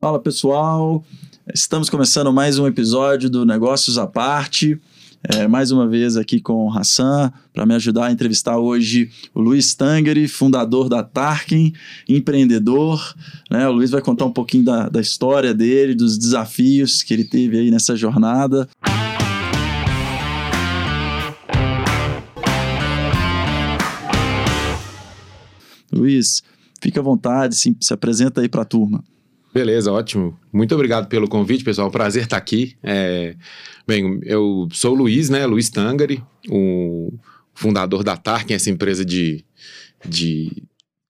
Fala pessoal, estamos começando mais um episódio do Negócios à Parte. É, mais uma vez aqui com o Hassan para me ajudar a entrevistar hoje o Luiz Tangeri, fundador da Tarkin, empreendedor. Né? O Luiz vai contar um pouquinho da, da história dele, dos desafios que ele teve aí nessa jornada. Luiz, fica à vontade, se, se apresenta aí para a turma. Beleza, ótimo. Muito obrigado pelo convite, pessoal. Prazer estar aqui. É, bem, eu sou o Luiz, né? Luiz Tangari, o fundador da Tarkin, essa empresa de, de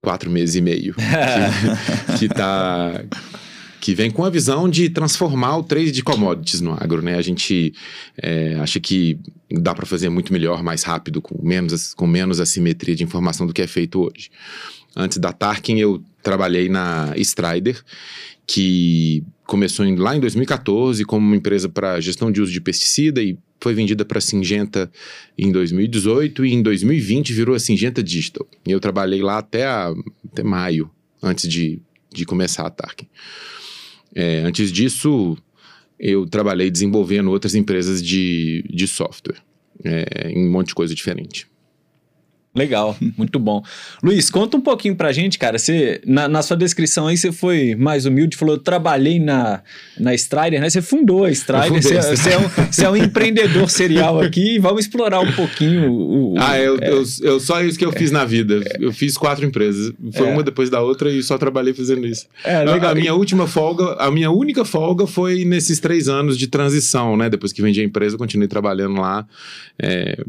quatro meses e meio. que, que, tá, que vem com a visão de transformar o trade de commodities no agro, né? A gente é, acha que dá para fazer muito melhor, mais rápido, com menos, com menos assimetria de informação do que é feito hoje. Antes da Tarkin, eu trabalhei na Strider, que começou em, lá em 2014 como uma empresa para gestão de uso de pesticida e foi vendida para a Singenta em 2018 e em 2020 virou a Singenta Digital. E eu trabalhei lá até, a, até maio, antes de, de começar a Tarkin. É, antes disso, eu trabalhei desenvolvendo outras empresas de, de software, é, em um monte de coisa diferente. Legal, muito bom. Luiz, conta um pouquinho pra gente, cara. Você, na, na sua descrição aí, você foi mais humilde, falou: eu trabalhei na, na Strider, né? Você fundou a Strider, você, você, é um, você é um empreendedor serial aqui vamos explorar um pouquinho o. o ah, eu, é, eu, eu, só isso que eu fiz na vida. Eu fiz quatro empresas. Foi é. uma depois da outra e só trabalhei fazendo isso. É, legal. A, a minha última folga, a minha única folga foi nesses três anos de transição, né? Depois que vendi a empresa, eu continuei trabalhando lá. É,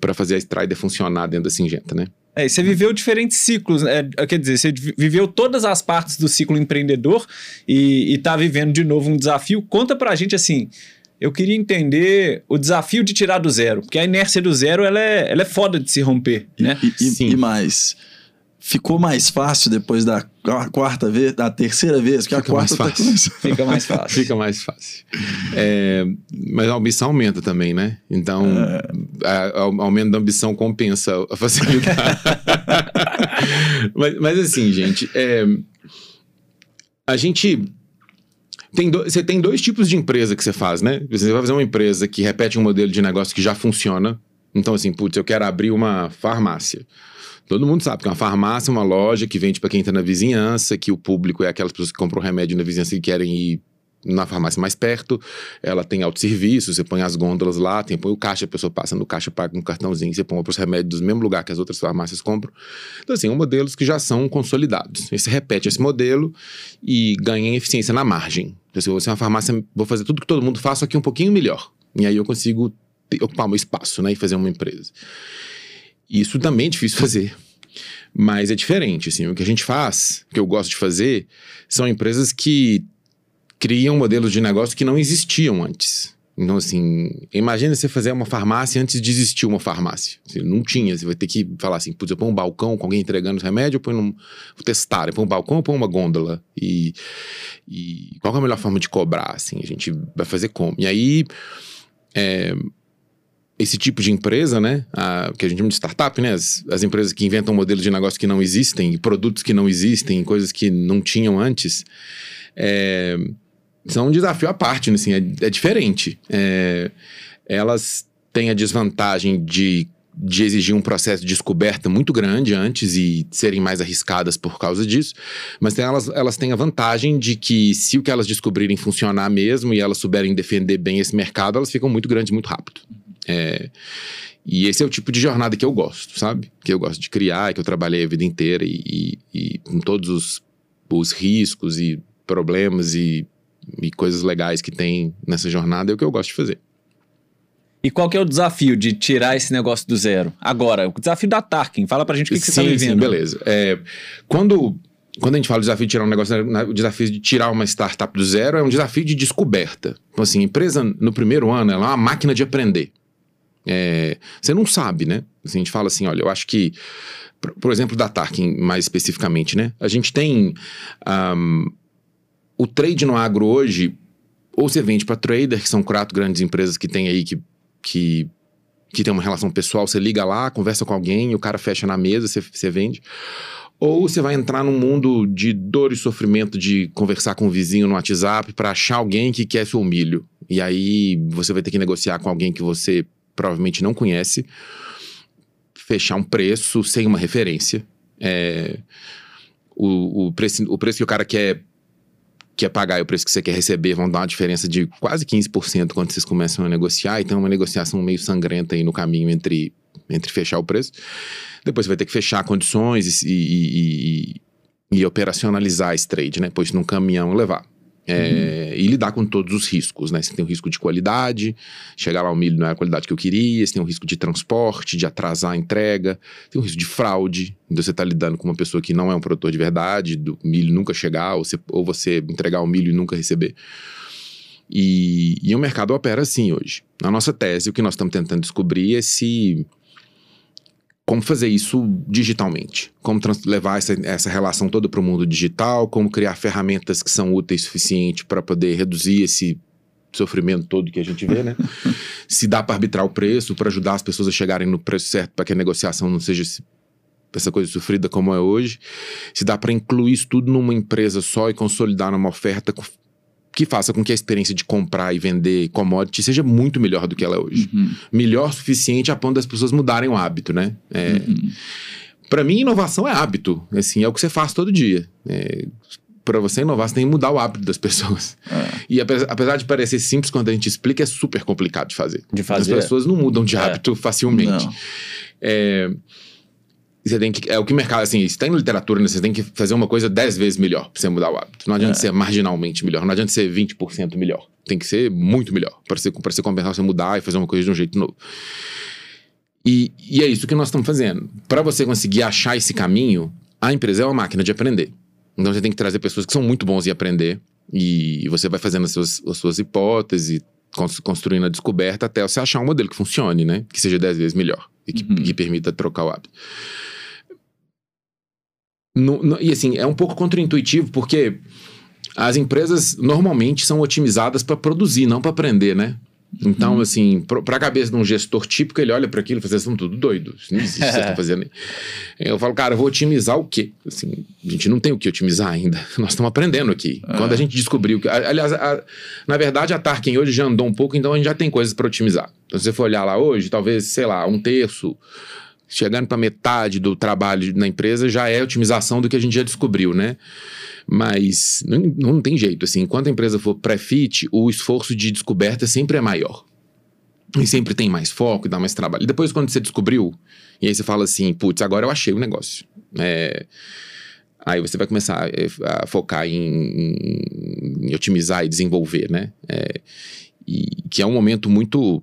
para fazer a Strider funcionar dentro da Singenta, né? É, você viveu diferentes ciclos, é, quer dizer, você viveu todas as partes do ciclo empreendedor e está vivendo de novo um desafio. Conta para a gente assim, eu queria entender o desafio de tirar do zero, porque a inércia do zero ela é, ela é foda de se romper, né? E, e, e mais, ficou mais fácil depois da quarta vez, da terceira vez, que Fica a quarta mais tá fácil. Tá Fica mais fácil. Fica mais fácil. É, mas a ambição aumenta também, né? Então, é... o aumento da ambição compensa a facilidade. mas, mas, assim, gente, é, a gente tem do, você tem dois tipos de empresa que você faz, né? Você vai fazer uma empresa que repete um modelo de negócio que já funciona. Então, assim, putz, eu quero abrir uma farmácia. Todo mundo sabe que uma farmácia é uma loja que vende para quem está na vizinhança, que o público é aquelas pessoas que compram remédio na vizinhança e querem ir na farmácia mais perto, ela tem autosserviço, você põe as gôndolas lá, tem põe o caixa, a pessoa passa no caixa, paga um cartãozinho, você põe os remédios do mesmo lugar que as outras farmácias compram. Então, assim, são modelos que já são consolidados. Você repete esse modelo e ganha eficiência na margem. Então, se você é uma farmácia, vou fazer tudo que todo mundo faz, só que um pouquinho melhor. E aí eu consigo ocupar meu espaço, né, e fazer uma empresa. Isso também é difícil fazer. Mas é diferente, assim. O que a gente faz, o que eu gosto de fazer, são empresas que criam modelos de negócio que não existiam antes. Então, assim, imagina você fazer uma farmácia antes de existir uma farmácia. Assim, não tinha, você vai ter que falar assim, putz, eu ponho um balcão com alguém entregando remédio, eu ponho num... Vou testar, ponho um balcão, eu ponho uma gôndola. E, e qual é a melhor forma de cobrar, assim? A gente vai fazer como? E aí, é, esse tipo de empresa, né? A, que a gente chama de startup, né? As, as, empresas que inventam modelos de negócio que não existem, produtos que não existem, coisas que não tinham antes, é, são um desafio à parte, assim, é, é diferente. É, elas têm a desvantagem de, de exigir um processo de descoberta muito grande antes e serem mais arriscadas por causa disso, mas elas, elas têm a vantagem de que se o que elas descobrirem funcionar mesmo e elas souberem defender bem esse mercado, elas ficam muito grandes muito rápido. É, e esse é o tipo de jornada que eu gosto, sabe? Que eu gosto de criar, que eu trabalhei a vida inteira e, e, e com todos os, os riscos e problemas e, e coisas legais que tem nessa jornada é o que eu gosto de fazer. E qual que é o desafio de tirar esse negócio do zero? Agora, o desafio da Tarkin. Fala pra gente o que, que você tá vivendo. Sim, beleza. É, quando, quando a gente fala do desafio de tirar um negócio, o desafio de tirar uma startup do zero é um desafio de descoberta. Então, assim, a empresa no primeiro ano ela é uma máquina de aprender. É, você não sabe, né? Assim, a gente fala assim, olha, eu acho que, por, por exemplo, da Tarkin mais especificamente, né? A gente tem um, o trade no agro hoje, ou você vende para trader, que são quatro grandes empresas que tem aí que, que, que tem uma relação pessoal, você liga lá, conversa com alguém, o cara fecha na mesa, você, você vende. Ou você vai entrar num mundo de dor e sofrimento de conversar com o vizinho no WhatsApp para achar alguém que quer seu milho. E aí você vai ter que negociar com alguém que você provavelmente não conhece, fechar um preço sem uma referência. É, o, o, preço, o preço que o cara quer, quer pagar e o preço que você quer receber vão dar uma diferença de quase 15% quando vocês começam a negociar. Então é uma negociação meio sangrenta aí no caminho entre, entre fechar o preço. Depois você vai ter que fechar condições e, e, e, e operacionalizar esse trade, né? Pois num caminhão levar. É, uhum. E lidar com todos os riscos, né? Você tem o risco de qualidade, chegar lá o milho não é a qualidade que eu queria, você tem o risco de transporte, de atrasar a entrega, tem o risco de fraude, então você está lidando com uma pessoa que não é um produtor de verdade, do milho nunca chegar, ou você, ou você entregar o milho e nunca receber. E, e o mercado opera assim hoje. Na nossa tese, o que nós estamos tentando descobrir é se como fazer isso digitalmente, como levar essa, essa relação toda para o mundo digital, como criar ferramentas que são úteis o suficiente para poder reduzir esse sofrimento todo que a gente vê, né? Se dá para arbitrar o preço, para ajudar as pessoas a chegarem no preço certo, para que a negociação não seja essa coisa sofrida como é hoje. Se dá para incluir isso tudo numa empresa só e consolidar numa oferta que faça com que a experiência de comprar e vender commodity seja muito melhor do que ela é hoje. Uhum. Melhor o suficiente a ponto das pessoas mudarem o hábito, né? É, uhum. Para mim, inovação é hábito. Assim, é o que você faz todo dia. É, para você inovar, você tem que mudar o hábito das pessoas. É. E apesar de parecer simples quando a gente explica, é super complicado de fazer. De fazer. As pessoas não mudam de é. hábito facilmente. Não. É, você tem que. É o que o mercado, assim, se tem literatura, né, você tem que fazer uma coisa 10 vezes melhor pra você mudar o hábito. Não adianta é. ser marginalmente melhor, não adianta ser 20% melhor. Tem que ser muito melhor para você, pra você compensar você mudar e fazer uma coisa de um jeito novo. E, e é isso que nós estamos fazendo. Para você conseguir achar esse caminho, a empresa é uma máquina de aprender. Então você tem que trazer pessoas que são muito bons em aprender. E você vai fazendo as suas, as suas hipóteses, construindo a descoberta até você achar um modelo que funcione, né? Que seja 10 vezes melhor e que, uhum. que permita trocar o hábito. No, no, e assim, é um pouco contraintuitivo, porque as empresas normalmente são otimizadas para produzir, não para aprender, né? Então, uhum. assim, para a cabeça de um gestor típico, ele olha para aquilo e fala: vocês estão tudo doidos, não existe o que vocês estão fazendo. Eu falo, cara, eu vou otimizar o quê? Assim, a gente não tem o que otimizar ainda. Nós estamos aprendendo aqui. Ah. Quando a gente descobriu que. Aliás, a, na verdade, a Tarkin hoje já andou um pouco, então a gente já tem coisas para otimizar. Então, se você for olhar lá hoje, talvez, sei lá, um terço chegando para metade do trabalho na empresa já é otimização do que a gente já descobriu, né? Mas não, não tem jeito, assim, enquanto a empresa for pré-fit, o esforço de descoberta sempre é maior. E sempre tem mais foco e dá mais trabalho. E depois, quando você descobriu, e aí você fala assim, putz, agora eu achei o negócio. É, aí você vai começar a, a focar em, em, otimizar e desenvolver, né? É, e que é um momento muito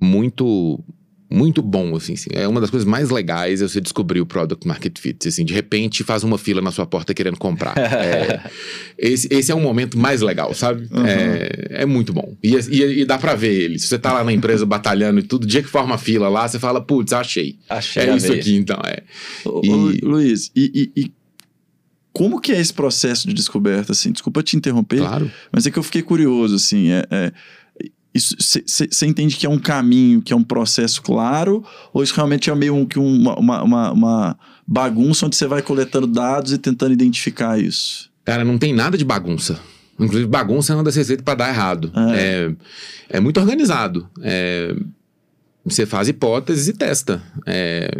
muito muito bom, assim, assim, É uma das coisas mais legais é você descobrir o Product Market Fit. Assim, de repente faz uma fila na sua porta querendo comprar. é, esse, esse é um momento mais legal, sabe? Uhum. É, é muito bom. E, e, e, dá pra ver ele. Se você tá lá na empresa batalhando e tudo, dia que forma a fila lá, você fala, putz, achei. Achei. É isso aqui, então. É. Ô, e... Luiz, e, e como que é esse processo de descoberta, assim? Desculpa te interromper, claro. mas é que eu fiquei curioso, assim, é, é você entende que é um caminho, que é um processo claro, ou isso realmente é meio um, que uma, uma, uma bagunça onde você vai coletando dados e tentando identificar isso? Cara, não tem nada de bagunça. Inclusive, bagunça é uma das receitas para dar errado. É. é, é muito organizado. É, você faz hipóteses e testa. É,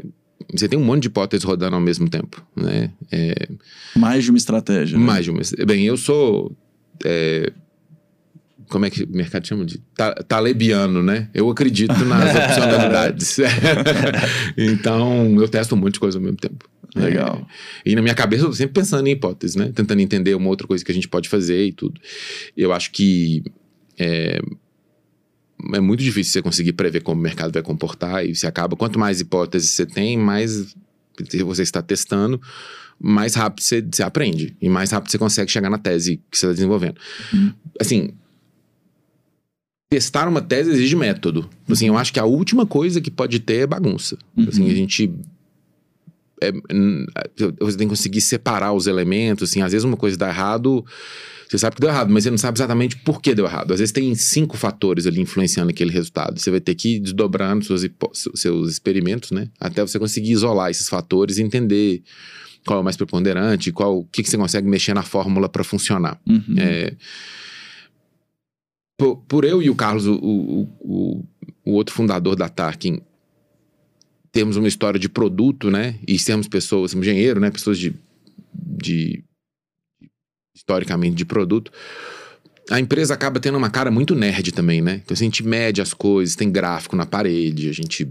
você tem um monte de hipóteses rodando ao mesmo tempo. Né? É, mais de uma estratégia. Né? Mais de uma. Bem, eu sou. Como é que o mercado chama de talebiano, né? Eu acredito nas opcionalidades. então, eu testo um monte de coisa ao mesmo tempo. Legal. É, e na minha cabeça eu tô sempre pensando em hipóteses, né? Tentando entender uma outra coisa que a gente pode fazer e tudo. Eu acho que é, é muito difícil você conseguir prever como o mercado vai comportar e você acaba, quanto mais hipóteses você tem, mais você está testando, mais rápido você, você aprende e mais rápido você consegue chegar na tese que você está desenvolvendo. Uhum. Assim, testar uma tese exige método. Assim, eu acho que a última coisa que pode ter é bagunça. Uhum. Assim, a gente é, você tem que conseguir separar os elementos, assim, às vezes uma coisa dá errado, Você sabe que deu errado, mas você não sabe exatamente por que deu errado. Às vezes tem cinco fatores ali influenciando aquele resultado. Você vai ter que ir desdobrando suas seus experimentos, né? Até você conseguir isolar esses fatores e entender qual é o mais preponderante, qual o que, que você consegue mexer na fórmula para funcionar. Uhum. É, por, por, eu e o Carlos, o, o, o, o outro fundador da Tarkin, temos uma história de produto, né? E sermos pessoas, engenheiro, né? Pessoas de, de historicamente de produto. A empresa acaba tendo uma cara muito nerd também, né? Então a gente mede as coisas, tem gráfico na parede, a gente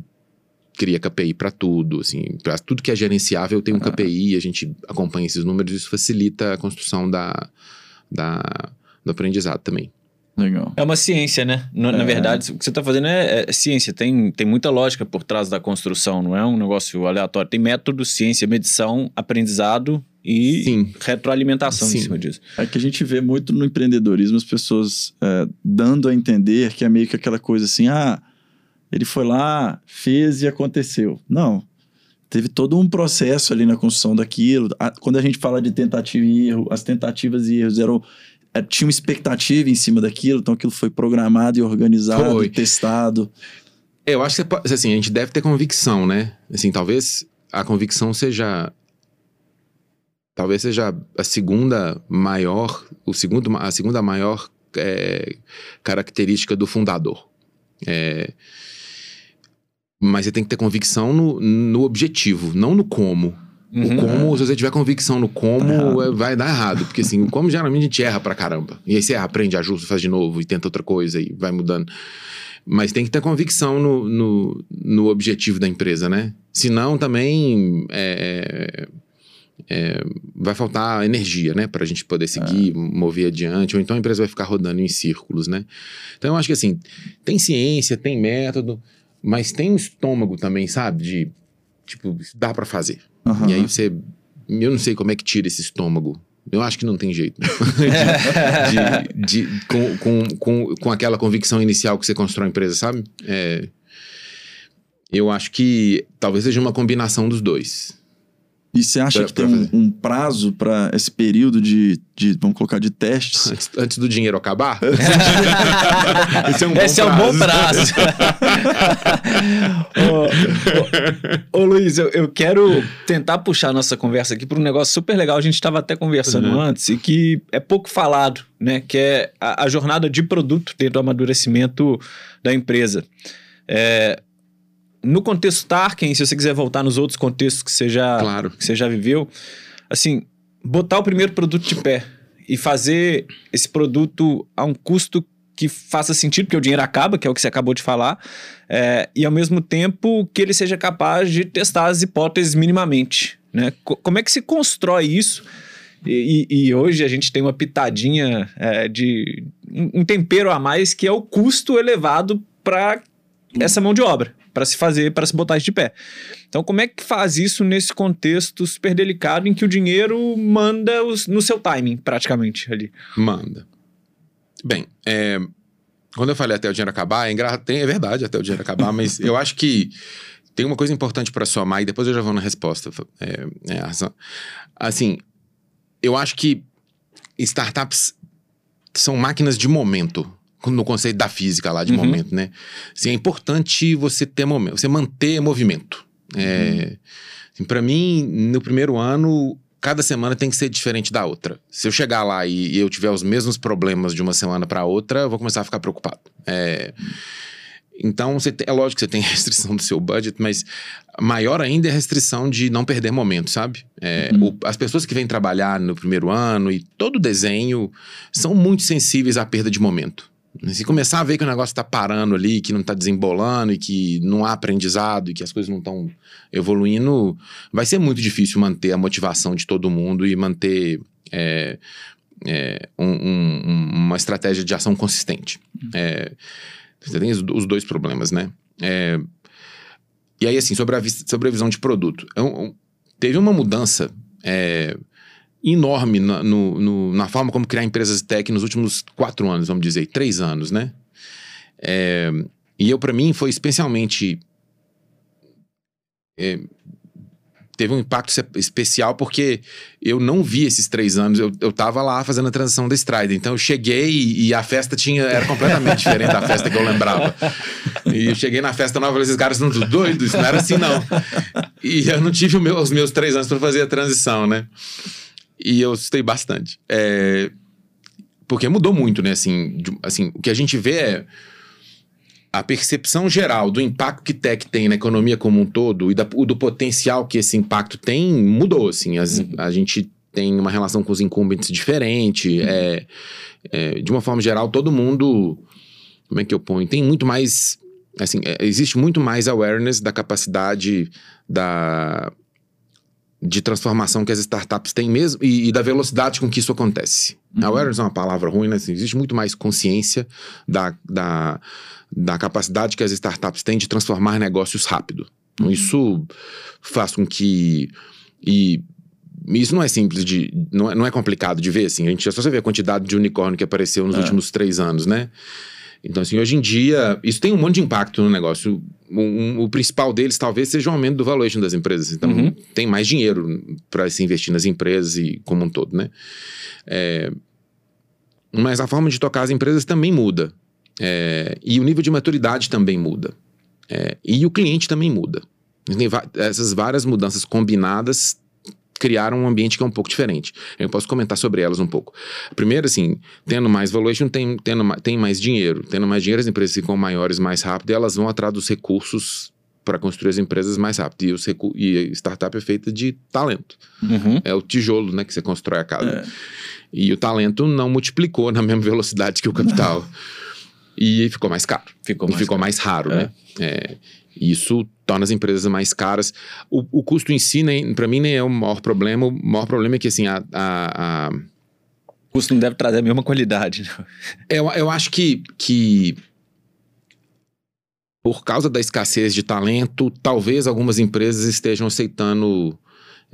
cria KPI para tudo, assim, para tudo que é gerenciável tem um ah. KPI, a gente acompanha esses números, isso facilita a construção da, da do aprendizado também. Legal. É uma ciência, né? Na, é. na verdade, o que você está fazendo é, é, ciência. Tem, tem muita lógica por trás da construção, não é um negócio aleatório. Tem método, ciência, medição, aprendizado e Sim. retroalimentação Sim. em cima disso. É que a gente vê muito no empreendedorismo as pessoas é, dando a entender que é meio que aquela coisa assim, ah, ele foi lá, fez e aconteceu. Não. Teve todo um processo ali na construção daquilo. Quando a gente fala de tentativa e erro, as tentativas e erros eram tinha uma expectativa em cima daquilo, então aquilo foi programado e organizado, foi. testado. É, eu acho que assim, a gente deve ter convicção, né? Assim, talvez a convicção seja talvez seja a segunda maior, o segundo, a segunda maior é, característica do fundador. É, mas você tem que ter convicção no, no objetivo, não no como. Uhum. O como, se você tiver convicção no como, é, vai dar errado. Porque assim, o como geralmente a gente erra pra caramba. E aí você erra, aprende, ajusta, faz de novo e tenta outra coisa e vai mudando. Mas tem que ter convicção no, no, no objetivo da empresa, né? Senão também é, é, vai faltar energia, né? Pra gente poder seguir, é. mover adiante. Ou então a empresa vai ficar rodando em círculos, né? Então eu acho que assim, tem ciência, tem método, mas tem um estômago também, sabe? De, tipo, dá para fazer. Uhum. E aí você. Eu não sei como é que tira esse estômago. Eu acho que não tem jeito. Né? de, de, de, com, com, com, com aquela convicção inicial que você constrói a empresa, sabe? É, eu acho que talvez seja uma combinação dos dois. E você acha pra, que tem um, um, prazo para esse período de, de, vamos colocar, de testes? Antes, antes do dinheiro acabar? esse é um bom esse prazo. É um bom prazo. ô, ô, ô, Luiz, eu, eu quero tentar puxar a nossa conversa aqui para um negócio super legal. A gente estava até conversando uhum. antes e que é pouco falado, né? Que é a, a jornada de produto dentro do amadurecimento da empresa. É, no contexto Tarkin, se você quiser voltar nos outros contextos que você já, claro. que você já viveu, assim, botar o primeiro produto de pé e fazer esse produto a um custo que faça sentido, porque o dinheiro acaba, que é o que você acabou de falar, é, e ao mesmo tempo que ele seja capaz de testar as hipóteses minimamente. Né? como é que se constrói isso? E, e, hoje a gente tem uma pitadinha é, de um tempero a mais que é o custo elevado para essa mão de obra para se fazer, para se botar de pé. Então, como é que faz isso nesse contexto super delicado em que o dinheiro manda os, no seu timing, praticamente ali? Manda. Bem, é, quando eu falei até o dinheiro acabar, é, tem, é verdade até o dinheiro acabar, mas eu acho que tem uma coisa importante para somar e depois eu já vou na resposta. É, é, assim, eu acho que startups são máquinas de momento no conceito da física lá de uhum. momento, né? Assim, é importante você ter momento, você manter movimento. É, uhum. Assim, para mim, no primeiro ano, cada semana tem que ser diferente da outra. Se eu chegar lá e, e eu tiver os mesmos problemas de uma semana para outra, eu vou começar a ficar preocupado. É, então, você tem, é lógico que você tem restrição do seu budget, mas maior ainda é a restrição de não perder momento, sabe? É, uhum. o, as pessoas que vêm trabalhar no primeiro ano e todo desenho são muito sensíveis à perda de momento. Se começar a ver que o negócio está parando ali, que não está desembolando e que não há aprendizado e que as coisas não estão evoluindo, vai ser muito difícil manter a motivação de todo mundo e manter é, é, um, um, uma estratégia de ação consistente. É, você tem os dois problemas, né? É, e aí, assim, sobre a, sobre a visão de produto. É teve uma mudança é, enorme na, no, no, na forma como criar empresas tech nos últimos quatro anos, vamos dizer, três anos, né? É, e eu, para mim, foi especialmente é, teve um impacto especial porque eu não vi esses três anos. Eu, eu tava lá fazendo a transição da Strider. Então eu cheguei e, e a festa tinha era completamente diferente da festa que eu lembrava. E eu cheguei na festa nova e falei, esses caras são doidos, não era assim não. E eu não tive meu, os meus três anos para fazer a transição, né? E eu assustei bastante. É, porque mudou muito, né? Assim, de, assim, o que a gente vê é a percepção geral do impacto que tech tem na economia como um todo e da, do potencial que esse impacto tem mudou, assim. As, uhum. A gente tem uma relação com os incumbents diferente. Uhum. É, é, de uma forma geral, todo mundo... Como é que eu ponho? Tem muito mais... Assim, é, existe muito mais awareness da capacidade da de transformação que as startups têm mesmo e, e, da velocidade com que isso acontece. Uhum. Awareness é uma palavra ruim, né? Assim, existe muito mais consciência da, da, da capacidade que as startups têm de transformar negócios rápido. Então, uhum. isso faz com que. E isso não é simples de. Não é, não é complicado de ver, assim. A gente é só você ver a quantidade de unicórnio que apareceu nos é. últimos três anos, né? Então, assim, hoje em dia, isso tem um monte de impacto no negócio. Um, um, o principal deles talvez seja o aumento do valuation das empresas. Então, uhum. tem mais dinheiro para se investir nas empresas e como um todo, né? É, mas a forma de tocar as empresas também muda. É, e o nível de maturidade também muda. É, e o cliente também muda. Essas várias mudanças combinadas criaram um ambiente que é um pouco diferente. Eu posso comentar sobre elas um pouco. Primeiro, assim, tendo mais valuation, tem, tendo, tem mais dinheiro. Tendo mais dinheiro, as empresas ficam maiores mais rápido e elas vão atrás dos recursos para construir as empresas mais rápido. E, os e a startup é feita de talento. Uhum. É o tijolo né, que você constrói a casa. É. E o talento não multiplicou na mesma velocidade que o capital. e ficou mais caro. Ficou mais, ficou caro. mais raro, né? é. né? É, isso torna as empresas mais caras. O, o custo em si, para mim, nem é o maior problema. O maior problema é que, assim, a, a, a... O custo não deve trazer a mesma qualidade. Né? Eu, eu acho que, que por causa da escassez de talento, talvez algumas empresas estejam aceitando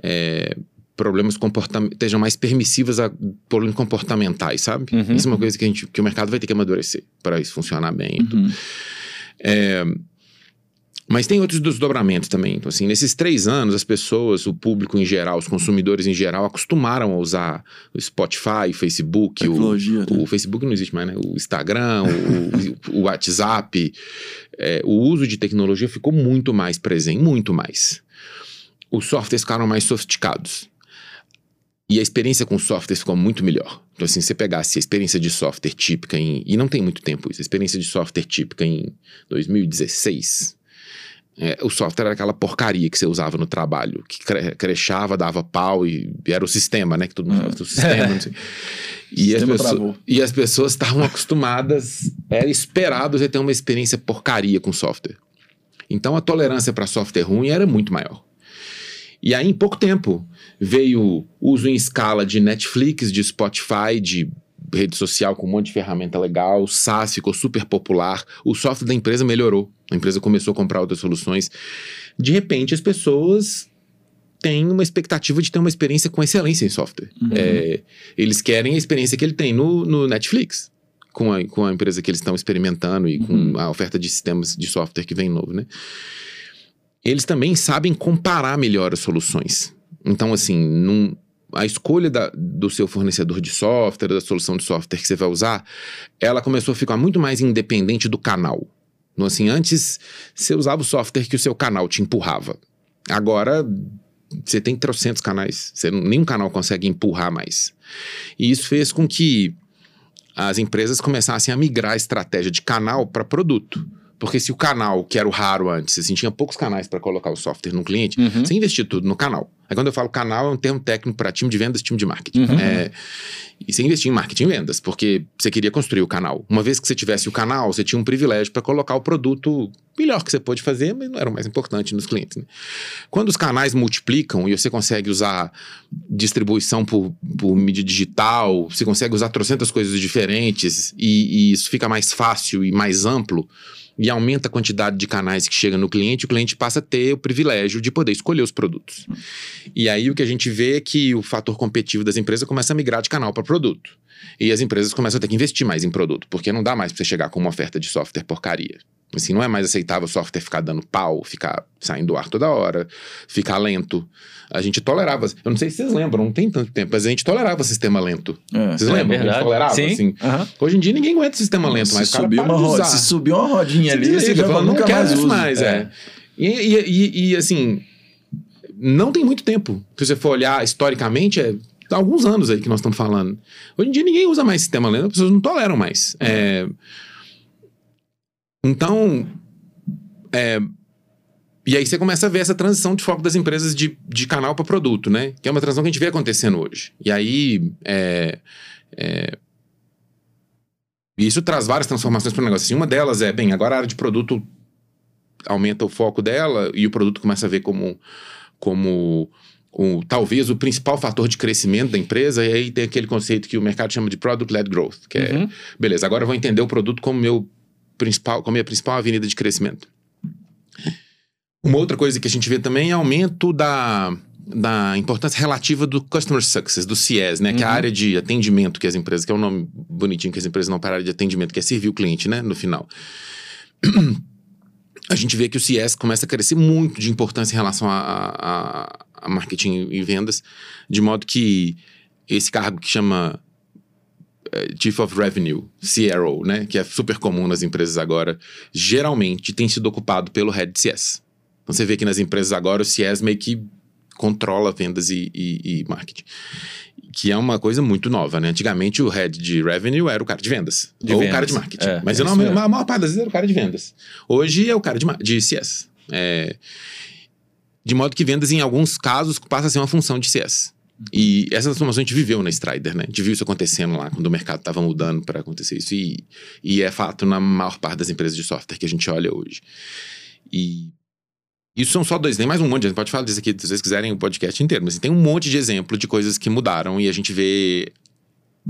é, problemas comportamentais, estejam mais permissivas a problemas comportamentais, sabe? Uhum, isso é uma coisa que, a gente, que o mercado vai ter que amadurecer para isso funcionar bem. Uhum. É, mas tem outros desdobramentos também. Então, assim, nesses três anos, as pessoas, o público em geral, os consumidores em geral, acostumaram a usar o Spotify, o Facebook, o, né? o, Facebook não existe mais, né? O Instagram, o, o, WhatsApp. É, o uso de tecnologia ficou muito mais presente, muito mais. Os softwares ficaram mais sofisticados. E a experiência com softwares ficou muito melhor. Então, assim, se você pegasse a experiência de software típica em. E não tem muito tempo isso, a experiência de software típica em 2016 é, o software era aquela porcaria que você usava no trabalho, que cre crechava, dava pau e, e, era o sistema, né? Que todo mundo falava, o sistema, não sei. E, as pessoas, e as pessoas estavam acostumadas, era esperado você ter uma experiência porcaria com software. Então a tolerância para software ruim era muito maior. E aí, em pouco tempo, veio uso em escala de Netflix, de Spotify, de rede social com um monte de ferramenta legal, o SaaS ficou super popular, o software da empresa melhorou, a empresa começou a comprar outras soluções. De repente, as pessoas têm uma expectativa de ter uma experiência com excelência em software. Uhum. É, eles querem a experiência que ele tem no, no Netflix. Com a, com a empresa que eles estão experimentando e uhum. com a oferta de sistemas de software que vem novo, né? Eles também sabem comparar melhor as soluções. Então, assim, num, a escolha da, do seu fornecedor de software, da solução de software que você vai usar, ela começou a ficar muito mais independente do canal. Então, assim, antes você usava o software que o seu canal te empurrava. Agora você tem trocentos canais, você, nenhum canal consegue empurrar mais. E isso fez com que as empresas começassem a migrar a estratégia de canal para produto. Porque se o canal, que era o raro antes, assim, tinha poucos canais para colocar o software no cliente, uhum. você investia tudo no canal. Aí quando eu falo canal, é um termo técnico para time de vendas, time de marketing. Uhum. É, e você investia em marketing e vendas, porque você queria construir o canal. Uma vez que você tivesse o canal, você tinha um privilégio para colocar o produto melhor que você pôde fazer, mas não era o mais importante nos clientes. Né? Quando os canais multiplicam e você consegue usar distribuição por, por mídia digital, você consegue usar trocentas coisas diferentes e, e isso fica mais fácil e mais amplo, e aumenta a quantidade de canais que chega no cliente, o cliente passa a ter o privilégio de poder escolher os produtos. E aí o que a gente vê é que o fator competitivo das empresas começa a migrar de canal para produto. E as empresas começam a ter que investir mais em produto, porque não dá mais para você chegar com uma oferta de software porcaria. Assim, não é mais aceitável o software ficar dando pau, ficar saindo do ar toda hora, ficar lento. A gente tolerava. Eu não sei se vocês lembram, não tem tanto tempo, mas a gente tolerava sistema lento. É. Vocês É lembram? a verdade. gente tolerava, Sim. assim. Aham. Hoje em dia ninguém aguenta sistema lento, se, mas para uma roda, usar. se subir uma rodinha ali, você desliga, já fala, não nunca quero mais isso usa. mais, é. E, e- e- e, assim, não tem muito tempo. Se você for olhar historicamente, é alguns anos aí que nós estamos falando. Hoje em dia ninguém usa mais sistema lento, as pessoas não toleram mais. É, então, é, e aí você começa a ver essa transição de foco das empresas de, de canal para produto, né? Que é uma transição que a gente vê acontecendo hoje. E aí, é, é, isso traz várias transformações para o negócio. Assim, uma delas é, bem, agora a área de produto aumenta o foco dela e o produto começa a ver como, como o, talvez o principal fator de crescimento da empresa. E aí tem aquele conceito que o mercado chama de product-led growth, que é, Uhum. beleza, agora eu vou entender o produto como meu principal, como minha principal avenida de crescimento. Uma outra coisa que a gente vê também é aumento da, da importância relativa do Customer Success, do CS, né? Que é a Uhum. área de atendimento que as empresas, que é um nome bonitinho que as empresas não pararam de atendimento, que é servir o cliente, né? No final. A gente vê que o CS começa a crescer muito de importância em relação a, a, a marketing e vendas, de modo que esse cargo que chama Chief of Revenue, CRO, né, que é super comum nas empresas agora, geralmente tem sido ocupado pelo Head de CS. Então você vê que nas empresas agora o CS meio que controla vendas e, e- e marketing. Que é uma coisa muito nova, né? Antigamente o head de revenue era o cara de vendas. De ou vendas. o cara de marketing. É, Mas é não, isso mesmo. a maior parte das vezes era o cara de vendas. Hoje é o cara de, de CS. É, de modo que vendas, em alguns casos, passa a ser uma função de CS. E essa transformação a gente viveu na Strider, né? A gente viu isso acontecendo lá, quando o mercado estava mudando para acontecer isso. E, e é fato na maior parte das empresas de software que a gente olha hoje. E isso são só dois, tem mais um monte de gente pode falar disso aqui se vocês quiserem o podcast inteiro, mas tem um monte de exemplo de coisas que mudaram e a gente vê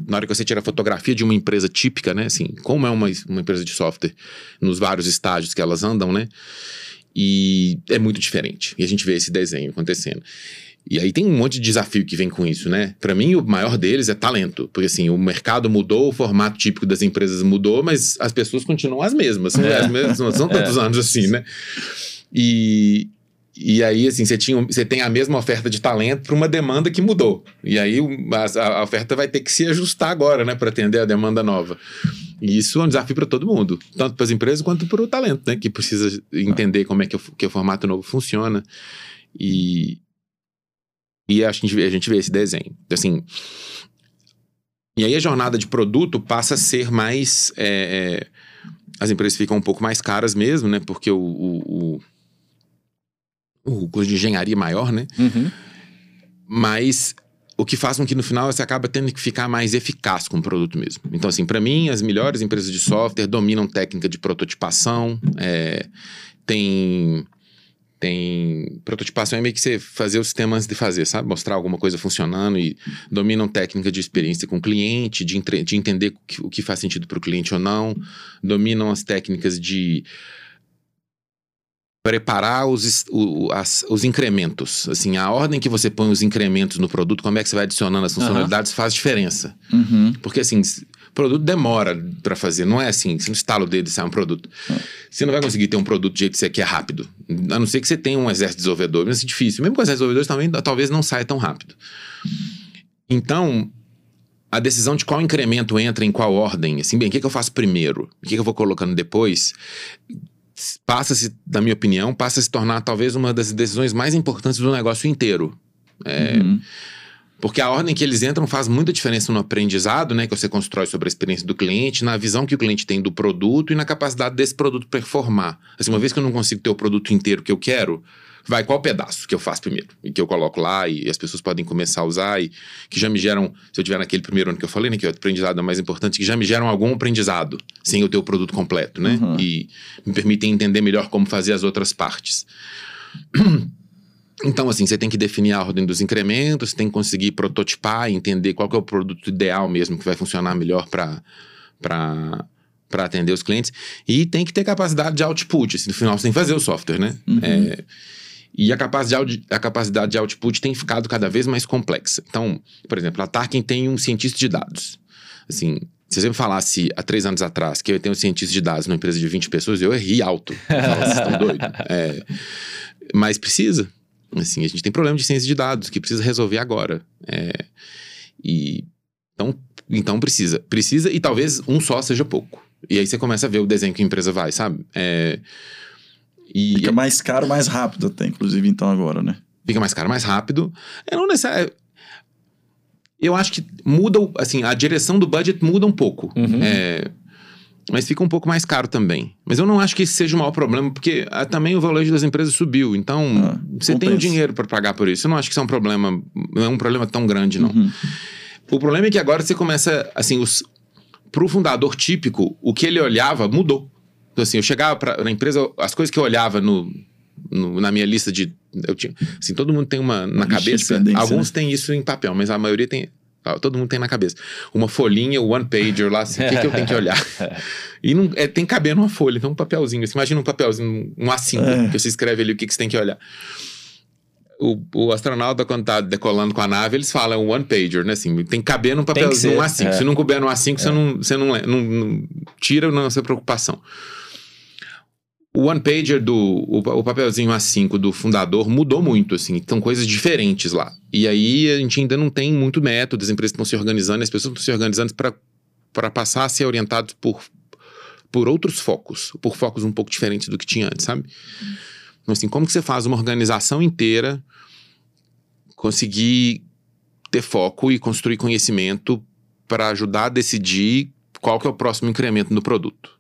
na hora que você tira a fotografia de uma empresa típica, né, assim, como é uma, uma empresa de software nos vários estágios que elas andam, né, e é muito diferente. E a gente vê esse desenho acontecendo. E aí tem um monte de desafio que vem com isso, né? Para mim, o maior deles é talento. Porque assim, o mercado mudou, o formato típico das empresas mudou, mas as pessoas continuam as mesmas. São, É. as mesmas, não são tantos anos assim, né? E, e aí, assim, você, tinha, você tem a mesma oferta de talento para uma demanda que mudou. E aí a, a oferta vai ter que se ajustar agora, né? Para atender a demanda nova. E isso é um desafio para todo mundo, tanto para as empresas quanto para o talento, né? Que precisa entender como é que o, que o formato novo funciona. E, e a gente, vê- a gente vê esse desenho. Assim, e aí a jornada de produto passa a ser mais. é, é, as empresas ficam um pouco mais caras mesmo, né? Porque o, o, o, o custo de engenharia é maior, né? Uhum. Mas o que faz com que no final você acaba tendo que ficar mais eficaz com o produto mesmo. Então, assim, para mim, as melhores empresas de software dominam técnica de prototipação, é, tem. Tem. Prototipação é meio que você fazer o sistema antes de fazer, sabe? Mostrar alguma coisa funcionando e dominam técnica de experiência com o cliente, de, entre- de entender o que, faz sentido para o cliente ou não, dominam as técnicas de preparar os, o- as- os incrementos. Assim, a ordem que você põe os incrementos no produto, como é que você vai adicionando as funcionalidades, faz diferença. Uhum. Porque assim, produto demora para fazer, não é assim, você não estala o dedo e sai um produto. Você não vai conseguir ter um produto do jeito que você quer rápido. A não ser que você tenha um exército de desenvolvedores, mas é difícil. Mesmo com exército de desenvolvedores também, talvez não saia tão rápido. Então, a decisão de qual incremento entra em qual ordem, assim, bem, o que, que eu faço primeiro? O que, que eu vou colocando depois? Passa-se, na minha opinião, passa a se tornar talvez uma das decisões mais importantes do negócio inteiro. É, Uhum. Porque a ordem que eles entram faz muita diferença no aprendizado, né? Que você constrói sobre a experiência do cliente, na visão que o cliente tem do produto e na capacidade desse produto performar. Assim, uma vez que eu não consigo ter o produto inteiro que eu quero, vai qual pedaço que eu faço primeiro? E que eu coloco lá e as pessoas podem começar a usar e que já me geram, se eu tiver naquele primeiro ano que eu falei, né? Que o aprendizado é o mais importante, que já me geram algum aprendizado sem eu ter o produto completo, né? Uhum. E me permitem entender melhor como fazer as outras partes. Então, assim, você tem que definir a ordem dos incrementos, você tem que conseguir prototipar e entender qual é o produto ideal mesmo que vai funcionar melhor para atender os clientes. E tem que ter capacidade de output. Assim, no final, você tem que fazer o software, né? Uhum. É, e a capacidade, de, a capacidade de output tem ficado cada vez mais complexa. Então, por exemplo, a Tarkin tem um cientista de dados. Assim, Se você me falasse há três anos atrás que eu tenho um cientista de dados numa empresa de 20 pessoas, eu ri alto. Vocês estão doidos. É, mas precisa. Assim, a gente tem problema de ciência de dados que precisa resolver agora. É, e então, então precisa. Precisa e talvez um só seja pouco. E aí você começa a ver o desenho que a empresa vai, sabe? É, e Fica mais caro, mais rápido até, inclusive, então, agora, né? Fica mais caro, mais rápido. É não necessariamente. Eu acho que muda, assim, a direção do budget muda um pouco. Uhum. É, mas fica um pouco mais caro também. Mas eu não acho que esse seja o maior problema, porque ah, também o valor das empresas subiu. Então, ah, você compensa. tem o dinheiro para pagar por isso. Eu não acho que isso é um problema, não é um problema tão grande, não. Uhum. O problema é que agora você começa, assim, os, pro fundador típico, o que ele olhava mudou. Então, assim, eu chegava pra, na empresa, as coisas que eu olhava no, no, na minha lista de. Eu tinha, assim, todo mundo tem uma na cabeça. Alguns né? têm isso em papel, mas a maioria tem. Todo mundo tem na cabeça. Uma folhinha, o one pager lá, assim, o que, que eu tenho que olhar? e não, é, tem que caber numa folha, então um papelzinho. Você imagina um papelzinho, um A5, é. que você escreve ali o que, que você tem que olhar. O, o, astronauta, quando tá decolando com a nave, eles falam one pager, né? Assim, tem que caber num papelzinho, um A5. É. Se não couber no A5, é. você, não, você não, não, não tira a sua preocupação. O one pager do o, o, papelzinho A5 do fundador mudou muito, assim, são coisas diferentes lá. E aí a gente ainda não tem muito método, as empresas estão se organizando, as pessoas estão se organizando para passar a ser orientados por, por outros focos, por focos um pouco diferentes do que tinha antes, sabe? Então, assim, como que você faz uma organização inteira conseguir ter foco e construir conhecimento para ajudar a decidir qual que é o próximo incremento no produto?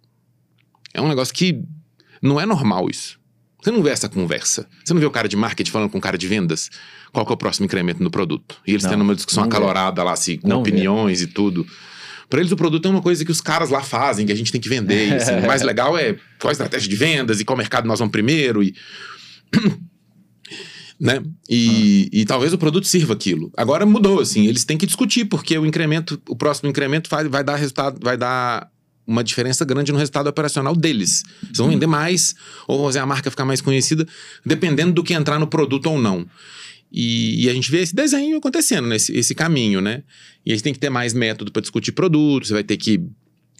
É um negócio que não é normal isso. Você não vê essa conversa. Você não vê o cara de marketing falando com o cara de vendas qual que é o próximo incremento no produto. E eles não, tendo uma discussão acalorada vê. lá, assim, com não opiniões vê. e tudo. Para eles, o produto é uma coisa que os caras lá fazem, que a gente tem que vender. E, assim, o mais legal é qual a estratégia de vendas e qual mercado nós vamos primeiro. E. né? E, ah. e, talvez o produto sirva aquilo. Agora mudou, assim, eles têm que discutir, porque o incremento, o próximo incremento vai, vai dar resultado, vai dar uma diferença grande no resultado operacional deles. Eles vão vender mais ou fazer a marca ficar mais conhecida, dependendo do que entrar no produto ou não. E, e a gente vê esse desenho acontecendo, né? esse, esse caminho, né? E a gente tem que ter mais método para discutir produtos, você vai ter que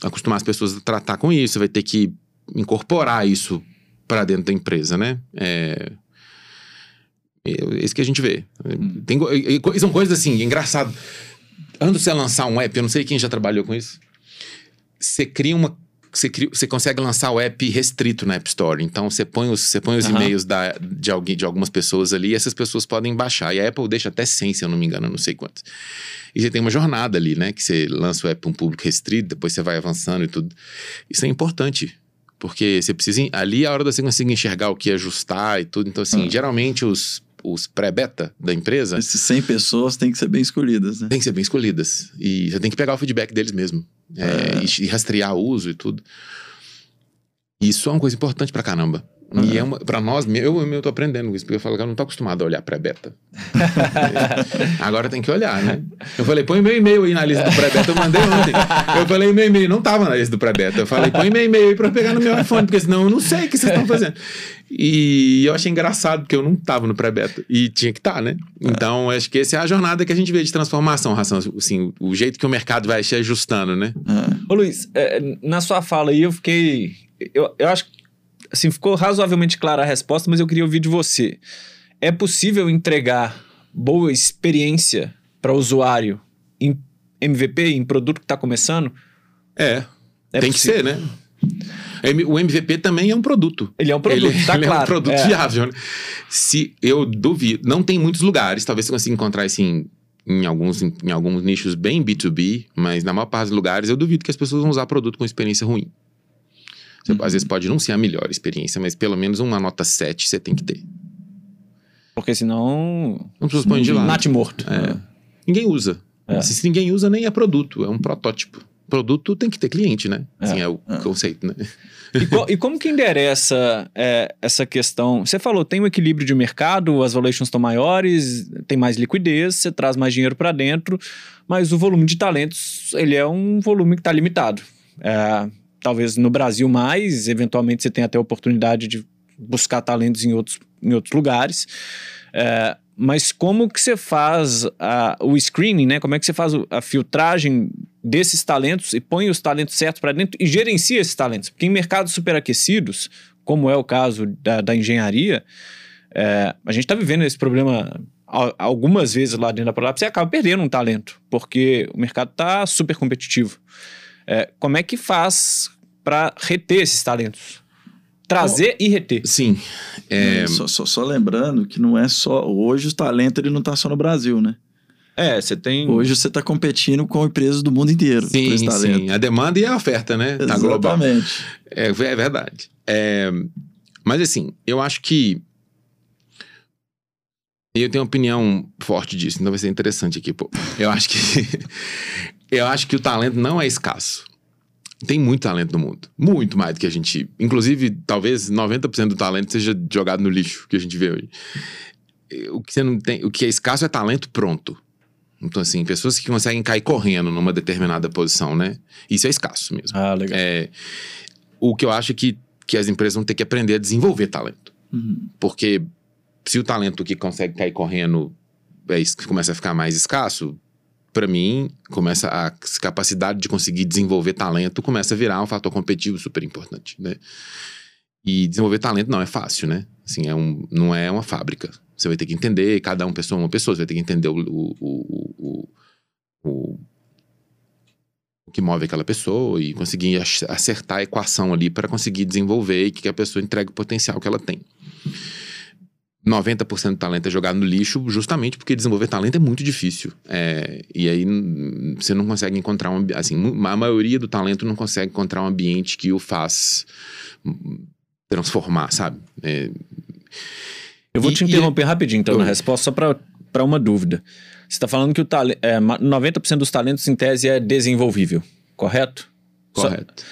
acostumar as pessoas a tratar com isso, você vai ter que incorporar isso para dentro da empresa, né? É, é isso que a gente vê. Tem, são coisas assim, engraçado. Antes de você lançar um app, eu não sei quem já trabalhou com isso você cria uma você, cria, você consegue lançar o app restrito na App Store. Então você põe os, você põe os uhum. e-mails da, de, alguém, de algumas pessoas ali e essas pessoas podem baixar. E a Apple deixa até 100, se eu não me engano, não sei quantos. E você tem uma jornada ali, né? Que você lança o app para um público restrito, depois você vai avançando e tudo. Isso é importante. Porque você precisa. Ali é a hora de você conseguir enxergar o que ajustar e tudo. Então, assim, uhum. geralmente os os pré-beta da empresa. Esses 100 pessoas têm que ser bem escolhidas, né? Tem que ser bem escolhidas. E você tem que pegar o feedback deles mesmo. É, é. E, e, rastrear o uso e tudo. Isso é uma coisa importante pra caramba. Uhum. E é uma, pra nós, eu, eu tô aprendendo isso, porque eu falo que eu não tô acostumado a olhar pré-beta. Agora tem que olhar, né? Eu falei, põe meu e-mail aí na lista do pré-beta, eu mandei ontem. Eu falei, meu e-mail não tava na lista do pré-beta. Eu falei, põe meu e-mail aí pra pegar no meu iPhone, porque senão eu não sei o que vocês estão fazendo. E eu achei engraçado, porque eu não tava no pré-beta. E tinha que estar, tá, né? Então, acho que essa é a jornada que a gente vê de transformação, Ração. Assim, o jeito que o mercado vai se ajustando, né? Ô, Luiz, é, na sua fala aí, eu fiquei. Eu, eu acho que assim, ficou razoavelmente clara a resposta, mas eu queria ouvir de você. É possível entregar boa experiência para o usuário em MVP, em produto que está começando? É. é tem possível. que ser, né? O MVP também é um produto. Ele é um produto, ele, tá ele claro. é um produto é. viável. Né? Se eu duvido, não tem muitos lugares, talvez você consiga encontrar assim em alguns, em alguns nichos bem B2B, mas na maior parte dos lugares eu duvido que as pessoas vão usar produto com experiência ruim. Você, uhum. Às vezes pode não ser a melhor experiência, mas pelo menos uma nota 7 você tem que ter. Porque senão. Não precisa pôr de lado. Nate morto. É. Ninguém usa. É. Se ninguém usa, nem é produto, é um protótipo. Produto tem que ter cliente, né? É. Assim é o é. conceito, né? E, co e, como que endereça é, essa questão? Você falou, tem um equilíbrio de mercado, as valuations estão maiores, tem mais liquidez, você traz mais dinheiro para dentro, mas o volume de talentos, ele é um volume que está limitado. Talvez no Brasil mais, eventualmente você tem até a oportunidade de buscar talentos em outros, em outros lugares. É, mas como que você faz a, o screening, né? Como é que você faz a filtragem desses talentos e põe os talentos certos para dentro e gerencia esses talentos. Porque em mercados superaquecidos, como é o caso da, da engenharia, é, a gente está vivendo esse problema algumas vezes lá dentro da Prolab, você acaba perdendo um talento, porque o mercado está super competitivo. É, como é que faz para reter esses talentos? Trazer e reter. Sim. É... Só, só, só, lembrando que não é só. Hoje o talento ele não está só no Brasil, né? É, você tem. Hoje você está competindo com empresas do mundo inteiro. Sim, sim. A demanda e a oferta, né? Exatamente. global. É, é verdade. É, mas assim, eu acho que. Eu tenho uma opinião forte disso, então vai ser interessante aqui, pô. Eu acho que. Eu acho que o talento não é escasso. Tem muito talento no mundo. Muito mais do que a gente. Inclusive, talvez 90% do talento seja jogado no lixo que a gente vê hoje. O que, você não tem, o que é escasso é talento pronto. Então, assim, pessoas que conseguem cair correndo numa determinada posição, né? Isso é escasso mesmo. Ah, legal. É, o que eu acho que, que as empresas vão ter que aprender a desenvolver talento. Uhum. Porque se o talento que consegue cair correndo é, começa a ficar mais escasso, para mim, começa a capacidade de conseguir desenvolver talento começa a virar um fator competitivo super importante, né? E desenvolver talento não é fácil, né? Assim, é um, não é uma fábrica. Você vai ter que entender, cada um pessoa é uma pessoa, você vai ter que entender o, o, o, o, o que move aquela pessoa e conseguir acertar a equação ali para conseguir desenvolver e que a pessoa entregue o potencial que ela tem. 90% do talento é jogado no lixo justamente porque desenvolver talento é muito difícil. É, e aí você não consegue encontrar um assim, a maioria do talento não consegue encontrar um ambiente que o faz transformar, sabe? É, eu vou e, te interromper e... rapidinho, então, na resposta, só para uma dúvida. Você está falando que o tale... é, 90% dos talentos, em tese, é desenvolvível, correto? Correto. Só...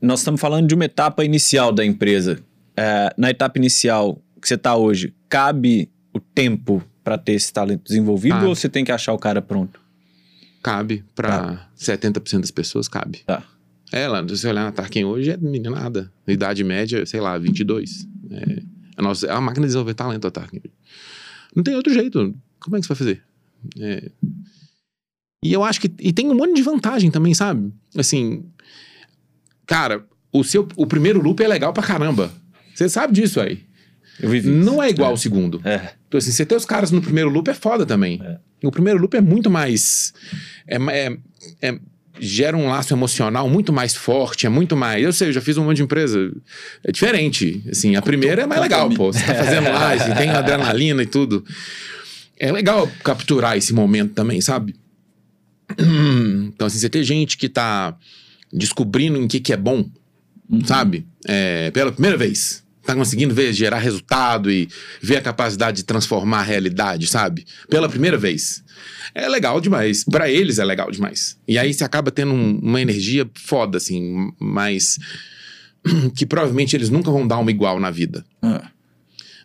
Nós estamos falando de uma etapa inicial da empresa. É, na etapa inicial que você está hoje, cabe o tempo para ter esse talento desenvolvido cabe. ou você tem que achar o cara pronto? Cabe. Para 70% das pessoas, cabe. Tá. É, lá, se você olhar na Tarkin hoje, é meninada. Idade média, sei lá, 22. É, a, nossa, é uma máquina de desenvolver talento a Tarkin. Não tem outro jeito. Como é que você vai fazer? É... E eu acho que. E tem um monte de vantagem também, sabe? Assim. Cara, o seu o primeiro loop é legal pra caramba. Você sabe disso aí. Não é igual é. ao segundo. É. Então, assim, você ter os caras no primeiro loop é foda também. É. O primeiro loop é muito mais. É, é, é, gera um laço emocional muito mais forte, é muito mais. Eu sei, eu já fiz um monte de empresa. É diferente. Assim, a primeira é mais legal, pô. Você tá fazendo lá, assim, tem adrenalina e tudo. É legal capturar esse momento também, sabe? Então, assim, você ter gente que tá descobrindo em que, que é bom, uhum. sabe? É, pela primeira vez tá conseguindo ver, gerar resultado e ver a capacidade de transformar a realidade, sabe? Pela primeira vez. É legal demais. para eles é legal demais. E aí você acaba tendo um, uma energia foda, assim, mais. que provavelmente eles nunca vão dar uma igual na vida. Ah.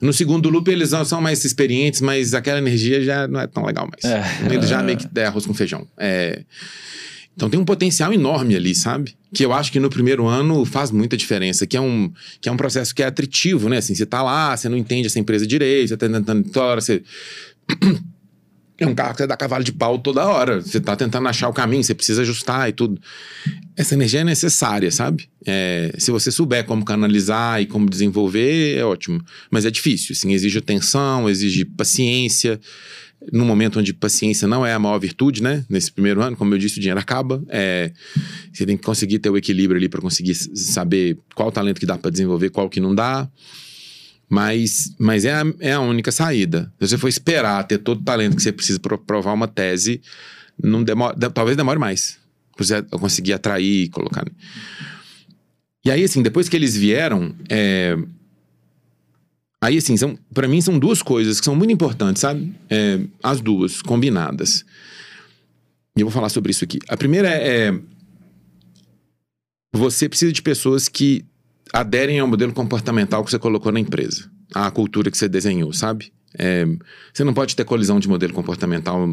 No segundo loop, eles são mais experientes, mas aquela energia já não é tão legal mais. É. Eles já meio que é arroz com feijão. É. Então tem um potencial enorme ali, sabe? Que eu acho que no primeiro ano faz muita diferença, que é um, que é um processo que é atritivo, né? Assim, você tá lá, você não entende essa empresa direito, você tá tentando toda hora, você... É um carro que você dá cavalo de pau toda hora. Você tá tentando achar o caminho, você precisa ajustar e tudo. Essa energia é necessária, sabe? É, se você souber como canalizar e como desenvolver, é ótimo. Mas é difícil, assim, exige atenção, exige paciência num momento onde paciência não é a maior virtude, né? Nesse primeiro ano, como eu disse, o dinheiro acaba. É, você tem que conseguir ter o equilíbrio ali para conseguir saber qual talento que dá para desenvolver, qual que não dá. Mas, mas é, a, é a única saída. Se você for esperar ter todo o talento que você precisa para provar uma tese, não demora, talvez demore mais. Pra você conseguir atrair e colocar. E aí, assim, depois que eles vieram, é, Aí, assim, são, para mim são duas coisas que são muito importantes, sabe? É, as duas, combinadas. E eu vou falar sobre isso aqui. A primeira é, é. Você precisa de pessoas que aderem ao modelo comportamental que você colocou na empresa, à cultura que você desenhou, sabe? É, você não pode ter colisão de modelo comportamental,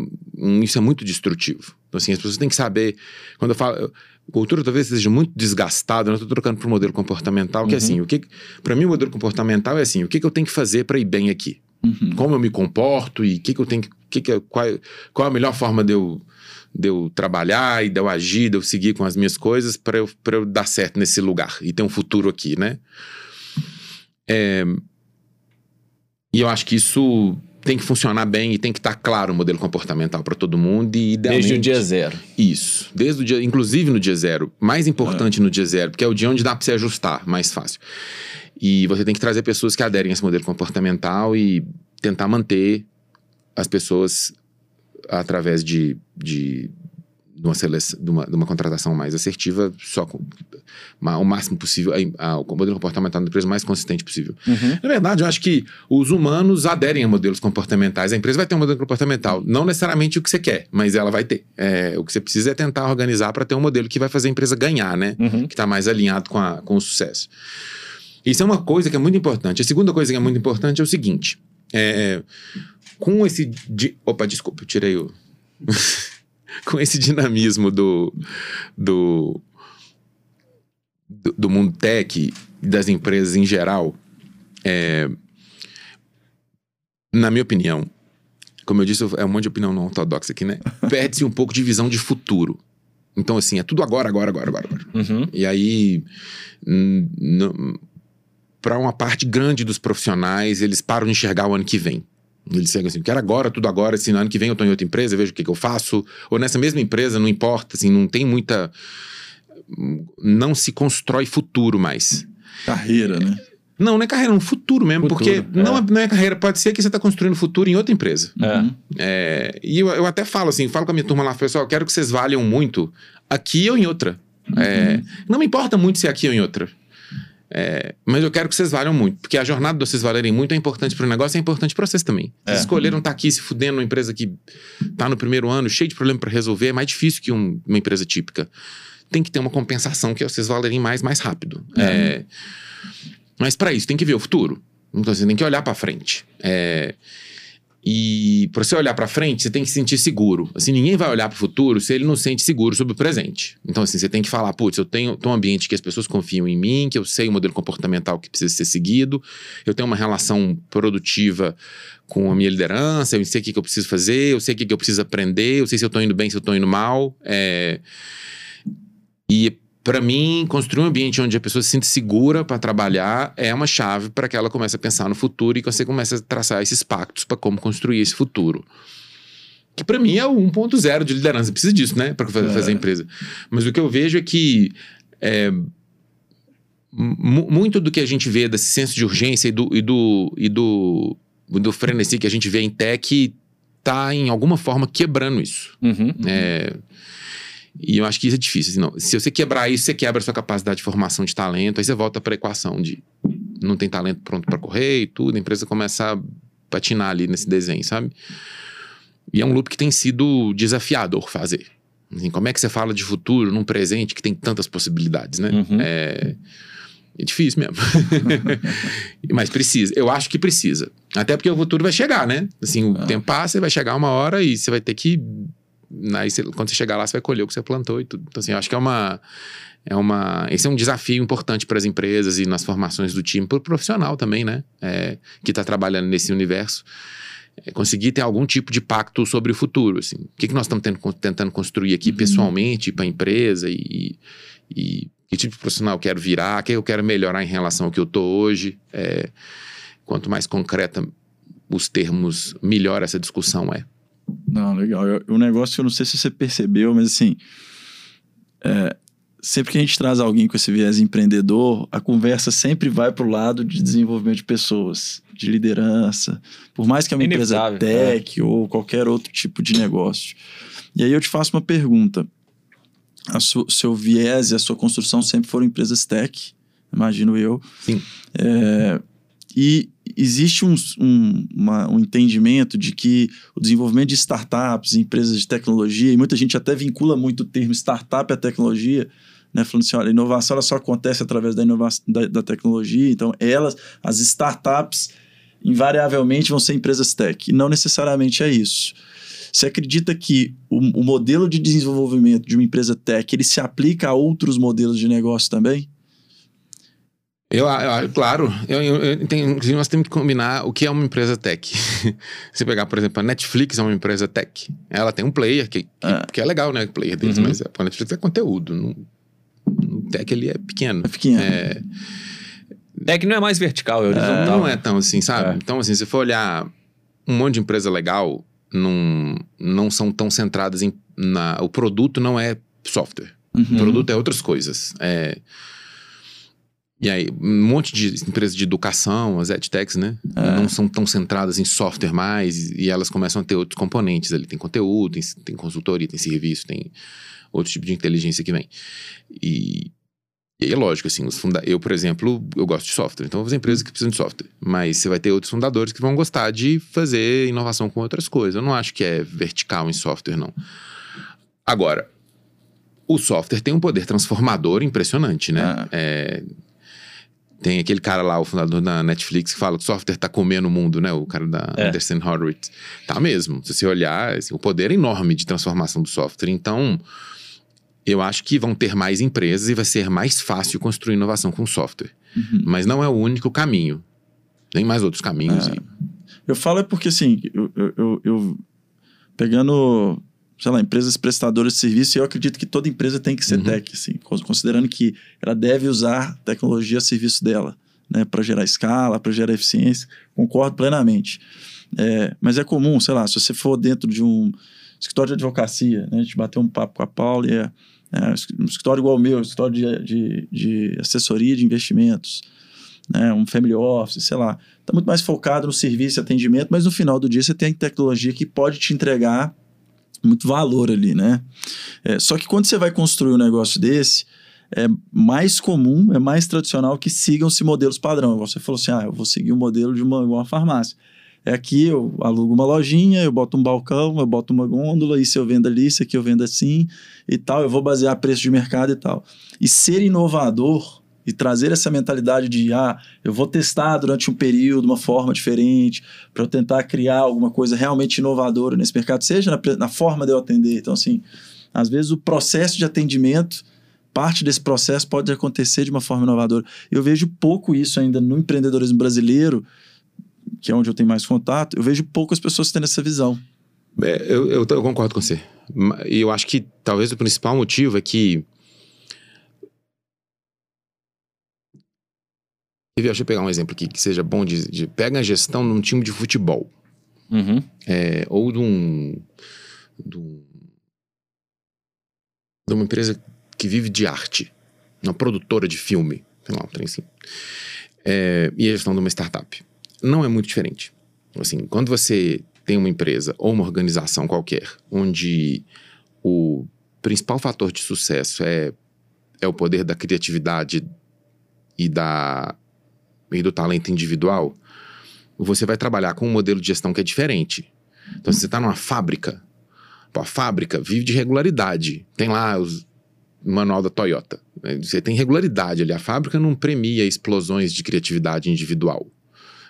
isso é muito destrutivo. Então, assim, as pessoas têm que saber. Quando eu falo. Cultura talvez seja muito desgastada, eu estou trocando para o modelo comportamental, que é assim, uhum. o que. Para mim, o modelo comportamental é assim: o que, que eu tenho que fazer para ir bem aqui? Uhum. Como eu me comporto e que, que eu tenho que. que, que qual, qual a melhor forma de eu de eu trabalhar e de eu agir, de eu seguir com as minhas coisas para eu, eu dar certo nesse lugar e ter um futuro aqui, né? É, e eu acho que isso tem que funcionar bem e tem que estar tá claro o modelo comportamental para todo mundo e idealmente... Desde o dia zero. Isso. Desde o dia, inclusive no dia zero. Mais importante é. no dia zero, porque é o dia onde dá para você ajustar mais fácil. E você tem que trazer pessoas que aderem a esse modelo comportamental e tentar manter as pessoas através de, de, de uma, seleção, de, uma, de uma contratação mais assertiva, só com o máximo possível, a, a, o modelo comportamental da empresa mais consistente possível. Uhum. Na verdade, eu acho que os humanos aderem a modelos comportamentais. A empresa vai ter um modelo comportamental, não necessariamente o que você quer, mas ela vai ter. É, o que você precisa é tentar organizar para ter um modelo que vai fazer a empresa ganhar, né? Uhum. Que está mais alinhado com, a, com o sucesso. Isso é uma coisa que é muito importante. A segunda coisa que é muito importante é o seguinte: é, com esse. Di... Opa, desculpa, eu tirei o. com esse dinamismo do, do, do, do, mundo tech e das empresas em geral, é, na minha opinião, como eu disse, é um monte de opinião não ortodoxa aqui, né? Perde-se um pouco de visão de futuro. Então, assim, é tudo agora, agora, agora, agora. agora. Uhum. E aí, para uma parte grande dos profissionais, eles param de enxergar o ano que vem. Eles chegam assim, quero agora, tudo agora, assim, no ano que vem eu estou em outra empresa, vejo o que, que eu faço. Ou nessa mesma empresa, não importa, assim, não tem muita. Não se constrói futuro mais. Carreira, né? Não, não é carreira, é um futuro mesmo, futuro, porque é. Não, é, não é carreira, pode ser que você está construindo futuro em outra empresa. É. é e eu, eu, até falo assim, falo com a minha turma lá, pessoal, eu quero que vocês valham muito aqui ou em outra. Uhum. É, não me importa muito se é aqui ou em outra. É, mas eu quero que vocês valham muito, porque a jornada de vocês valerem muito é importante para o negócio e é importante para vocês também. É. Vocês escolheram estar tá aqui se fudendo numa empresa que está no primeiro ano, cheio de problema para resolver, é mais difícil que um, uma empresa típica. Tem que ter uma compensação que vocês valerem mais, mais rápido. É. É, mas para isso tem que ver o futuro. Então você tem que olhar para frente. É, e para você olhar para frente, você tem que se sentir seguro. Assim, ninguém vai olhar para o futuro se ele não se sente seguro sobre o presente. Então, assim, você tem que falar, putz, eu tenho, um ambiente que as pessoas confiam em mim, que eu sei o modelo comportamental que precisa ser seguido, eu tenho uma relação produtiva com a minha liderança, eu sei o que, que eu preciso fazer, eu sei o que, que eu preciso aprender, eu sei se eu estou indo bem, se eu estou indo mal. É... E para mim, construir um ambiente onde a pessoa se sinta segura para trabalhar é uma chave para que ela comece a pensar no futuro e que você comece a traçar esses pactos para como construir esse futuro. Que para mim é o 1.0 de liderança. Precisa disso, né? Para fazer, é. fazer a empresa. Mas o que eu vejo é que é, muito do que a gente vê desse senso de urgência e do, e do, e do, do frenesi que a gente vê em tech está, em alguma forma, quebrando isso. Uhum, uhum. É, e eu acho que isso é difícil. Assim, não. Se você quebrar isso, você quebra a sua capacidade de formação de talento, aí você volta para a equação de não tem talento pronto para correr e tudo, a empresa começa a patinar ali nesse desenho, sabe? E é um loop que tem sido desafiador fazer. Assim, como é que você fala de futuro num presente que tem tantas possibilidades, né? Uhum. É, é difícil mesmo. Mas precisa. Eu acho que precisa. Até porque o futuro vai chegar, né? Assim, o ah. tempo passa, vai chegar uma hora e você vai ter que Aí você, quando você chegar lá, você vai colher o que você plantou e tudo. Então, assim, eu acho que é uma. É uma, esse é um desafio importante para as empresas e nas formações do time, para o profissional também, né? É, que está trabalhando nesse universo. É conseguir ter algum tipo de pacto sobre o futuro. Assim. O que, que nós estamos tentando construir aqui uhum. pessoalmente para a empresa e, e, que tipo de profissional eu quero virar, o que eu quero melhorar em relação ao que eu estou hoje. É, quanto mais concreta os termos, melhor essa discussão é. Não, legal. O um negócio, eu não sei se você percebeu, mas assim, é, sempre que a gente traz alguém com esse viés empreendedor, a conversa sempre vai para o lado de desenvolvimento de pessoas, de liderança, por mais que é uma empresa tech é. ou qualquer outro tipo de negócio. E aí eu te faço uma pergunta. A sua, seu viés e a sua construção sempre foram empresas tech, imagino eu. Sim. É, e existe um, um, uma, um entendimento de que o desenvolvimento de startups, empresas de tecnologia, e muita gente até vincula muito o termo startup à tecnologia, né? Falando assim, olha, a inovação ela só acontece através da, inovação, da, da tecnologia, então elas, as startups, invariavelmente vão ser empresas tech. E não necessariamente é isso. Você acredita que o, o modelo de desenvolvimento de uma empresa tech ele se aplica a outros modelos de negócio também? Eu, eu, claro, eu, eu, tenho, nós temos que combinar o que é uma empresa tech. Se pegar, por exemplo, a Netflix é uma empresa tech. Ela tem um player que, que, ah. que é legal, né? O player deles, uhum. mas a Netflix é conteúdo. No tech ele é pequeno. É pequeno. É, tech não é mais vertical, é horizontal. É, não é tão assim, sabe? É. Então, assim, se for olhar um monte de empresa legal, não, não são tão centradas em. Na, o produto não é software. Uhum. O produto é outras coisas. É e aí, um monte de empresas de educação, as edtechs, né? É. Não são tão centradas em software mais e elas começam a ter outros componentes ali. Tem conteúdo, tem, tem consultoria, tem serviço, tem outro tipo de inteligência que vem. E, e aí é lógico, assim, os funda eu, por exemplo, eu gosto de software, então eu vou fazer empresas que precisam de software. Mas você vai ter outros fundadores que vão gostar de fazer inovação com outras coisas. Eu não acho que é vertical em software, não. Agora, o software tem um poder transformador impressionante, né? Ah. É, tem aquele cara lá, o fundador da Netflix, que fala que o software tá comendo o mundo, né? O cara da é. Anderson Horowitz. Tá mesmo. Se você olhar, assim, o poder é enorme de transformação do software. Então, eu acho que vão ter mais empresas e vai ser mais fácil construir inovação com software. Uhum. Mas não é o único caminho. Tem mais outros caminhos. É. Eu falo é porque, assim, eu, eu, eu pegando sei lá, empresas prestadoras de serviço, e eu acredito que toda empresa tem que ser uhum. tech, assim, considerando que ela deve usar tecnologia a serviço dela, né, para gerar escala, para gerar eficiência, concordo plenamente. É, mas é comum, sei lá, se você for dentro de um escritório de advocacia, né, a gente bateu um papo com a Paula e é, é um escritório igual o meu, um escritório de, de, de assessoria de investimentos, né, um family office, sei lá, está muito mais focado no serviço e atendimento, mas no final do dia você tem tecnologia que pode te entregar muito valor ali, né? É, só que quando você vai construir um negócio desse, é mais comum, é mais tradicional que sigam-se modelos padrão. Você falou assim, ah, eu vou seguir o um modelo de uma, uma farmácia. É aqui, eu alugo uma lojinha, eu boto um balcão, eu boto uma gôndola, isso eu vendo ali, isso aqui eu vendo assim e tal. Eu vou basear preço de mercado e tal. E ser inovador e trazer essa mentalidade de ah, eu vou testar durante um período uma forma diferente para eu tentar criar alguma coisa realmente inovadora nesse mercado, seja na, na, forma de eu atender. Então, assim, às vezes o processo de atendimento, parte desse processo pode acontecer de uma forma inovadora. Eu vejo pouco isso ainda no empreendedorismo brasileiro, que é onde eu tenho mais contato, eu vejo poucas pessoas tendo essa visão. É, eu, eu, eu concordo com você. E eu acho que talvez o principal motivo é que Deixa eu pegar um exemplo aqui que seja bom de, de pega a gestão num time de futebol. Uhum. É, ou de um, de um, de uma empresa que vive de arte, uma produtora de filme, sei lá, um trem assim. É, e a gestão de uma startup. Não é muito diferente. Assim, quando você tem uma empresa ou uma organização qualquer, onde o principal fator de sucesso é, é o poder da criatividade e da e do talento individual, você vai trabalhar com um modelo de gestão que é diferente. Então, se você está numa fábrica, a fábrica vive de regularidade. Tem lá os, o manual da Toyota. Né? Você tem regularidade ali. A fábrica não premia explosões de criatividade individual.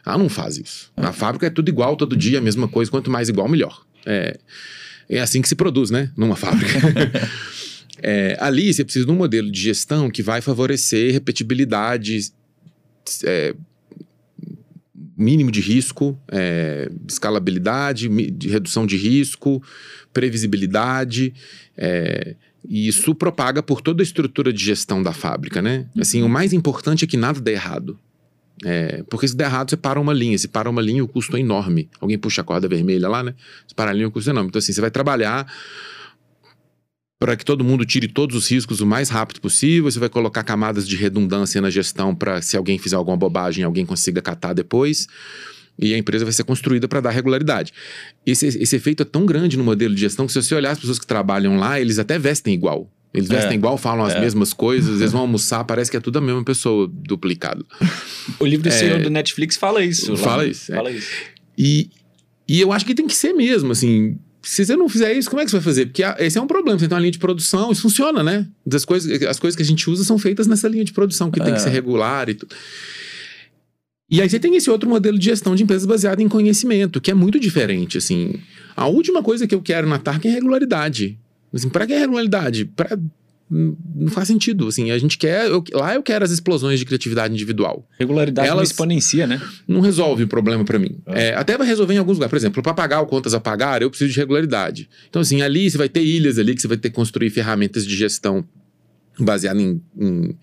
Ela não faz isso. Na fábrica é tudo igual, todo dia, a mesma coisa. Quanto mais igual, melhor. É, é assim que se produz, né? Numa fábrica. é, ali você precisa de um modelo de gestão que vai favorecer repetibilidade é, mínimo de risco, é, escalabilidade, de redução de risco, previsibilidade. É, e isso propaga por toda a estrutura de gestão da fábrica, né? Assim, o mais importante é que nada dê errado. É, porque se der errado, você para uma linha. Se para uma linha, o custo é enorme. Alguém puxa a corda vermelha lá, né? Se para a linha, o custo é enorme. Então, assim, você vai trabalhar para que todo mundo tire todos os riscos o mais rápido possível. Você vai colocar camadas de redundância na gestão para se alguém fizer alguma bobagem, alguém consiga catar depois. E a empresa vai ser construída para dar regularidade. Esse, esse efeito é tão grande no modelo de gestão que se você olhar as pessoas que trabalham lá, eles até vestem igual. Eles vestem é, igual, falam as é. mesmas coisas, eles vão almoçar, parece que é tudo a mesma pessoa, duplicado. O livro é, do Netflix fala isso. Fala isso. É. Fala isso. E, e eu acho que tem que ser mesmo, assim se você não fizer isso, como é que você vai fazer? Porque esse é um problema. Você tem uma linha de produção, isso funciona, né? Das coisas, as coisas que a gente usa são feitas nessa linha de produção, que é. tem que ser é. regular e tudo. E aí você tem esse outro modelo de gestão de empresas baseado em conhecimento, que é muito diferente, assim. A última coisa que eu quero na TARC é regularidade. Assim, para que regularidade? Para não faz sentido. Assim, a gente quer. Eu, lá eu quero as explosões de criatividade individual. Regularidade Elas não exponencia, né? Não resolve o problema para mim. É. É, até vai resolver em alguns lugares. Por exemplo, para pagar o contas a pagar, eu preciso de regularidade. Então, assim, ali você vai ter ilhas ali que você vai ter que construir ferramentas de gestão baseadas em, em,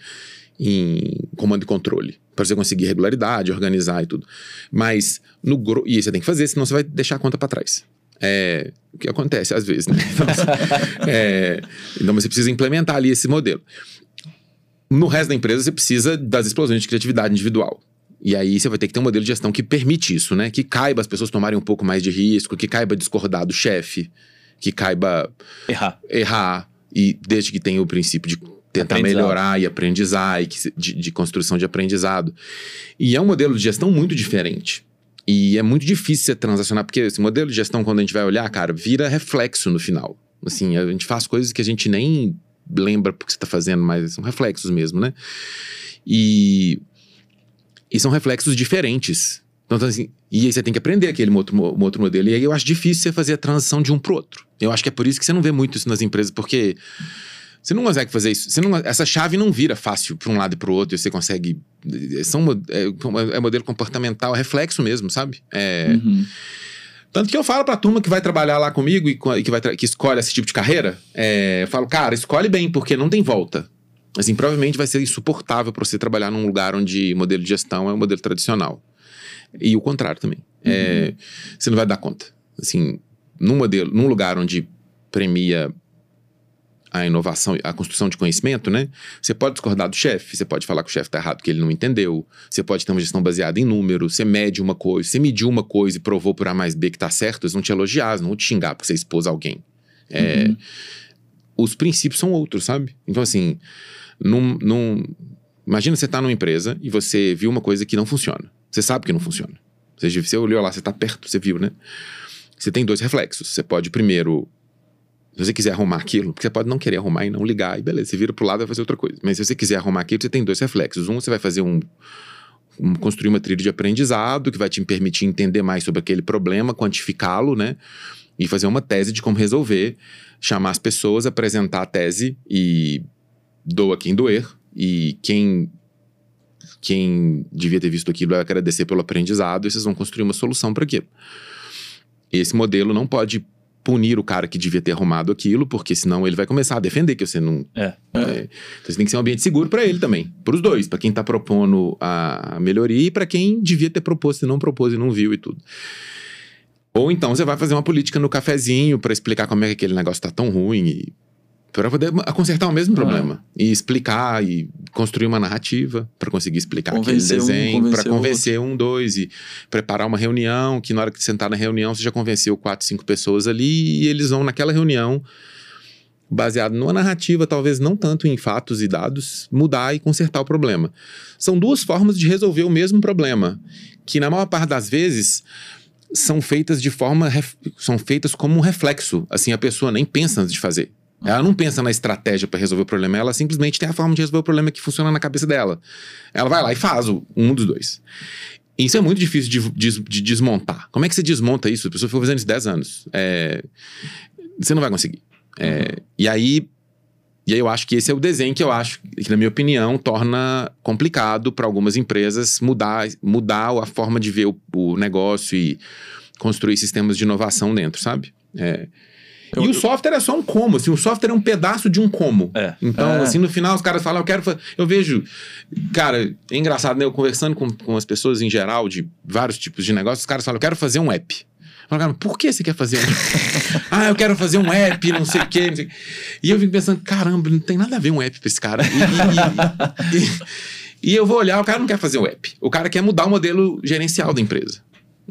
em comando e controle. Para você conseguir regularidade, organizar e tudo. Mas, no e você tem que fazer, senão você vai deixar a conta para trás. É, o que acontece às vezes, né? Então, é, então você precisa implementar ali esse modelo. No resto da empresa, você precisa das explosões de criatividade individual. E aí você vai ter que ter um modelo de gestão que permite isso, né? Que caiba as pessoas tomarem um pouco mais de risco, que caiba discordar do chefe, que caiba errar. errar. E desde que tenha o princípio de tentar melhorar e aprendizar, e que, de, de construção de aprendizado. E é um modelo de gestão muito diferente. E é muito difícil você transacionar, porque esse modelo de gestão, quando a gente vai olhar, cara, vira reflexo no final. Assim, a gente faz coisas que a gente nem lembra porque você está fazendo, mas são reflexos mesmo, né? E, e são reflexos diferentes. Então, assim, e aí você tem que aprender aquele outro, um outro modelo. E aí eu acho difícil você fazer a transição de um para outro. Eu acho que é por isso que você não vê muito isso nas empresas, porque você não consegue fazer isso. Você não, essa chave não vira fácil para um lado e para o outro e você consegue. São, é, é modelo comportamental, é reflexo mesmo, sabe? É. Uhum. Tanto que eu falo pra turma que vai trabalhar lá comigo e que, vai que escolhe esse tipo de carreira, é, eu falo, cara, escolhe bem, porque não tem volta. Assim, provavelmente vai ser insuportável para você trabalhar num lugar onde modelo de gestão é um modelo tradicional. E o contrário também. É, uhum. É, você não vai dar conta. Assim, num modelo, num lugar onde premia a inovação, a construção de conhecimento, né? Você pode discordar do chefe, você pode falar que o chefe está errado, que ele não entendeu. Você pode ter uma gestão baseada em números, você mede uma coisa, você mediu uma coisa e provou por A mais B que está certo, eles vão te elogiar, eles não vão te xingar porque você expôs alguém. É, uhum. Os princípios são outros, sabe? Então, assim, num, num, imagina você está numa empresa e você viu uma coisa que não funciona. Você sabe que não funciona. Você, você olhou lá, você está perto, você viu, né? Você tem dois reflexos. Você pode primeiro se você quiser arrumar aquilo, porque você pode não querer arrumar e não ligar, e beleza, você vira pro lado e vai fazer outra coisa. Mas se você quiser arrumar aquilo, você tem dois reflexos. Um, você vai fazer um, construir uma trilha de aprendizado que vai te permitir entender mais sobre aquele problema, quantificá-lo, né? E fazer uma tese de como resolver, chamar as pessoas, apresentar a tese e doa quem doer. E quem quem devia ter visto aquilo vai agradecer pelo aprendizado e vocês vão construir uma solução para aquilo. Esse modelo não pode punir o cara que devia ter arrumado aquilo, porque senão ele vai começar a defender que você não. É. é. Então você tem que ser um ambiente seguro para ele também. Para os dois, para quem está propondo a melhoria e para quem devia ter proposto e não propôs e não viu e tudo. Ou então você vai fazer uma política no cafezinho para explicar como é que aquele negócio está tão ruim e para poder consertar o mesmo ah. problema e explicar e construir uma narrativa para conseguir explicar convencer aquele desenho, um, para convencer um, dois e preparar uma reunião que na hora que sentar na reunião você já convenceu quatro, cinco pessoas ali e eles vão naquela reunião baseado numa narrativa, talvez não tanto em fatos e dados, mudar e consertar o problema. São duas formas de resolver o mesmo problema, que na maior parte das vezes são feitas de forma são feitas como um reflexo, assim a pessoa nem pensa antes de fazer. Ela não pensa na estratégia para resolver o problema, ela simplesmente tem a forma de resolver o problema que funciona na cabeça dela. Ela vai lá e faz um dos dois. Isso é muito difícil de, de, de desmontar. Como é que você desmonta isso? A pessoa ficou fazendo isso 10 anos. É, você não vai conseguir. É, uhum. E aí. E aí eu acho que esse é o desenho que eu acho, que na minha opinião, torna complicado para algumas empresas mudar, mudar a forma de ver o, o negócio e construir sistemas de inovação dentro, sabe? É, eu, e o software é só um como, assim, o software é um pedaço de um como. É. Então, é. assim, no final os caras falam, eu quero Eu vejo, cara, é engraçado, né? Eu conversando com, com as pessoas em geral, de vários tipos de negócios, os caras falam, eu quero fazer um app. Eu falo, por que você quer fazer um Ah, eu quero fazer um app, não sei o quê. Sei... E eu fico pensando, caramba, não tem nada a ver um app pra esse cara. E, e, e, e eu vou olhar, o cara não quer fazer um app. O cara quer mudar o modelo gerencial da empresa.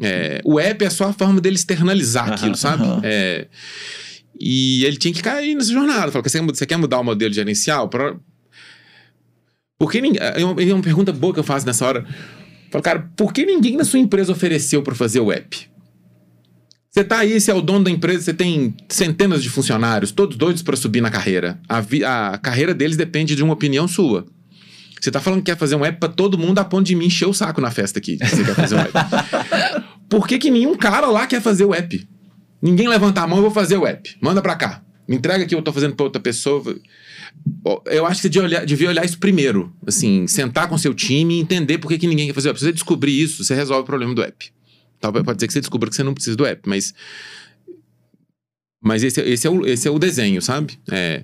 É, o app é só a forma dele externalizar aquilo, sabe? É, e ele tinha que cair nessa jornada. Falou: você quer mudar o modelo gerencial? Pra... Por que ninguém. É uma, é uma pergunta boa que eu faço nessa hora. Falo, cara, por que ninguém na sua empresa ofereceu para fazer o app? Você tá aí, você é o dono da empresa, você tem centenas de funcionários, todos doidos para subir na carreira. A, vi, a carreira deles depende de uma opinião sua. Você tá falando que quer fazer um app para todo mundo a ponto de me encher o saco na festa aqui. Você quer fazer um app. Por que, que nenhum cara lá quer fazer o app? Ninguém levanta a mão, eu vou fazer o app. Manda pra cá. me entrega que eu tô fazendo para outra pessoa. Eu acho que você devia olhar, devia olhar isso primeiro. Assim, sentar com seu time e entender por que, que ninguém quer fazer. Se você descobrir isso, você resolve o problema do app. Talvez pode ser que você descubra que você não precisa do app, mas. Mas esse, esse, é, o, esse é o desenho, sabe? É.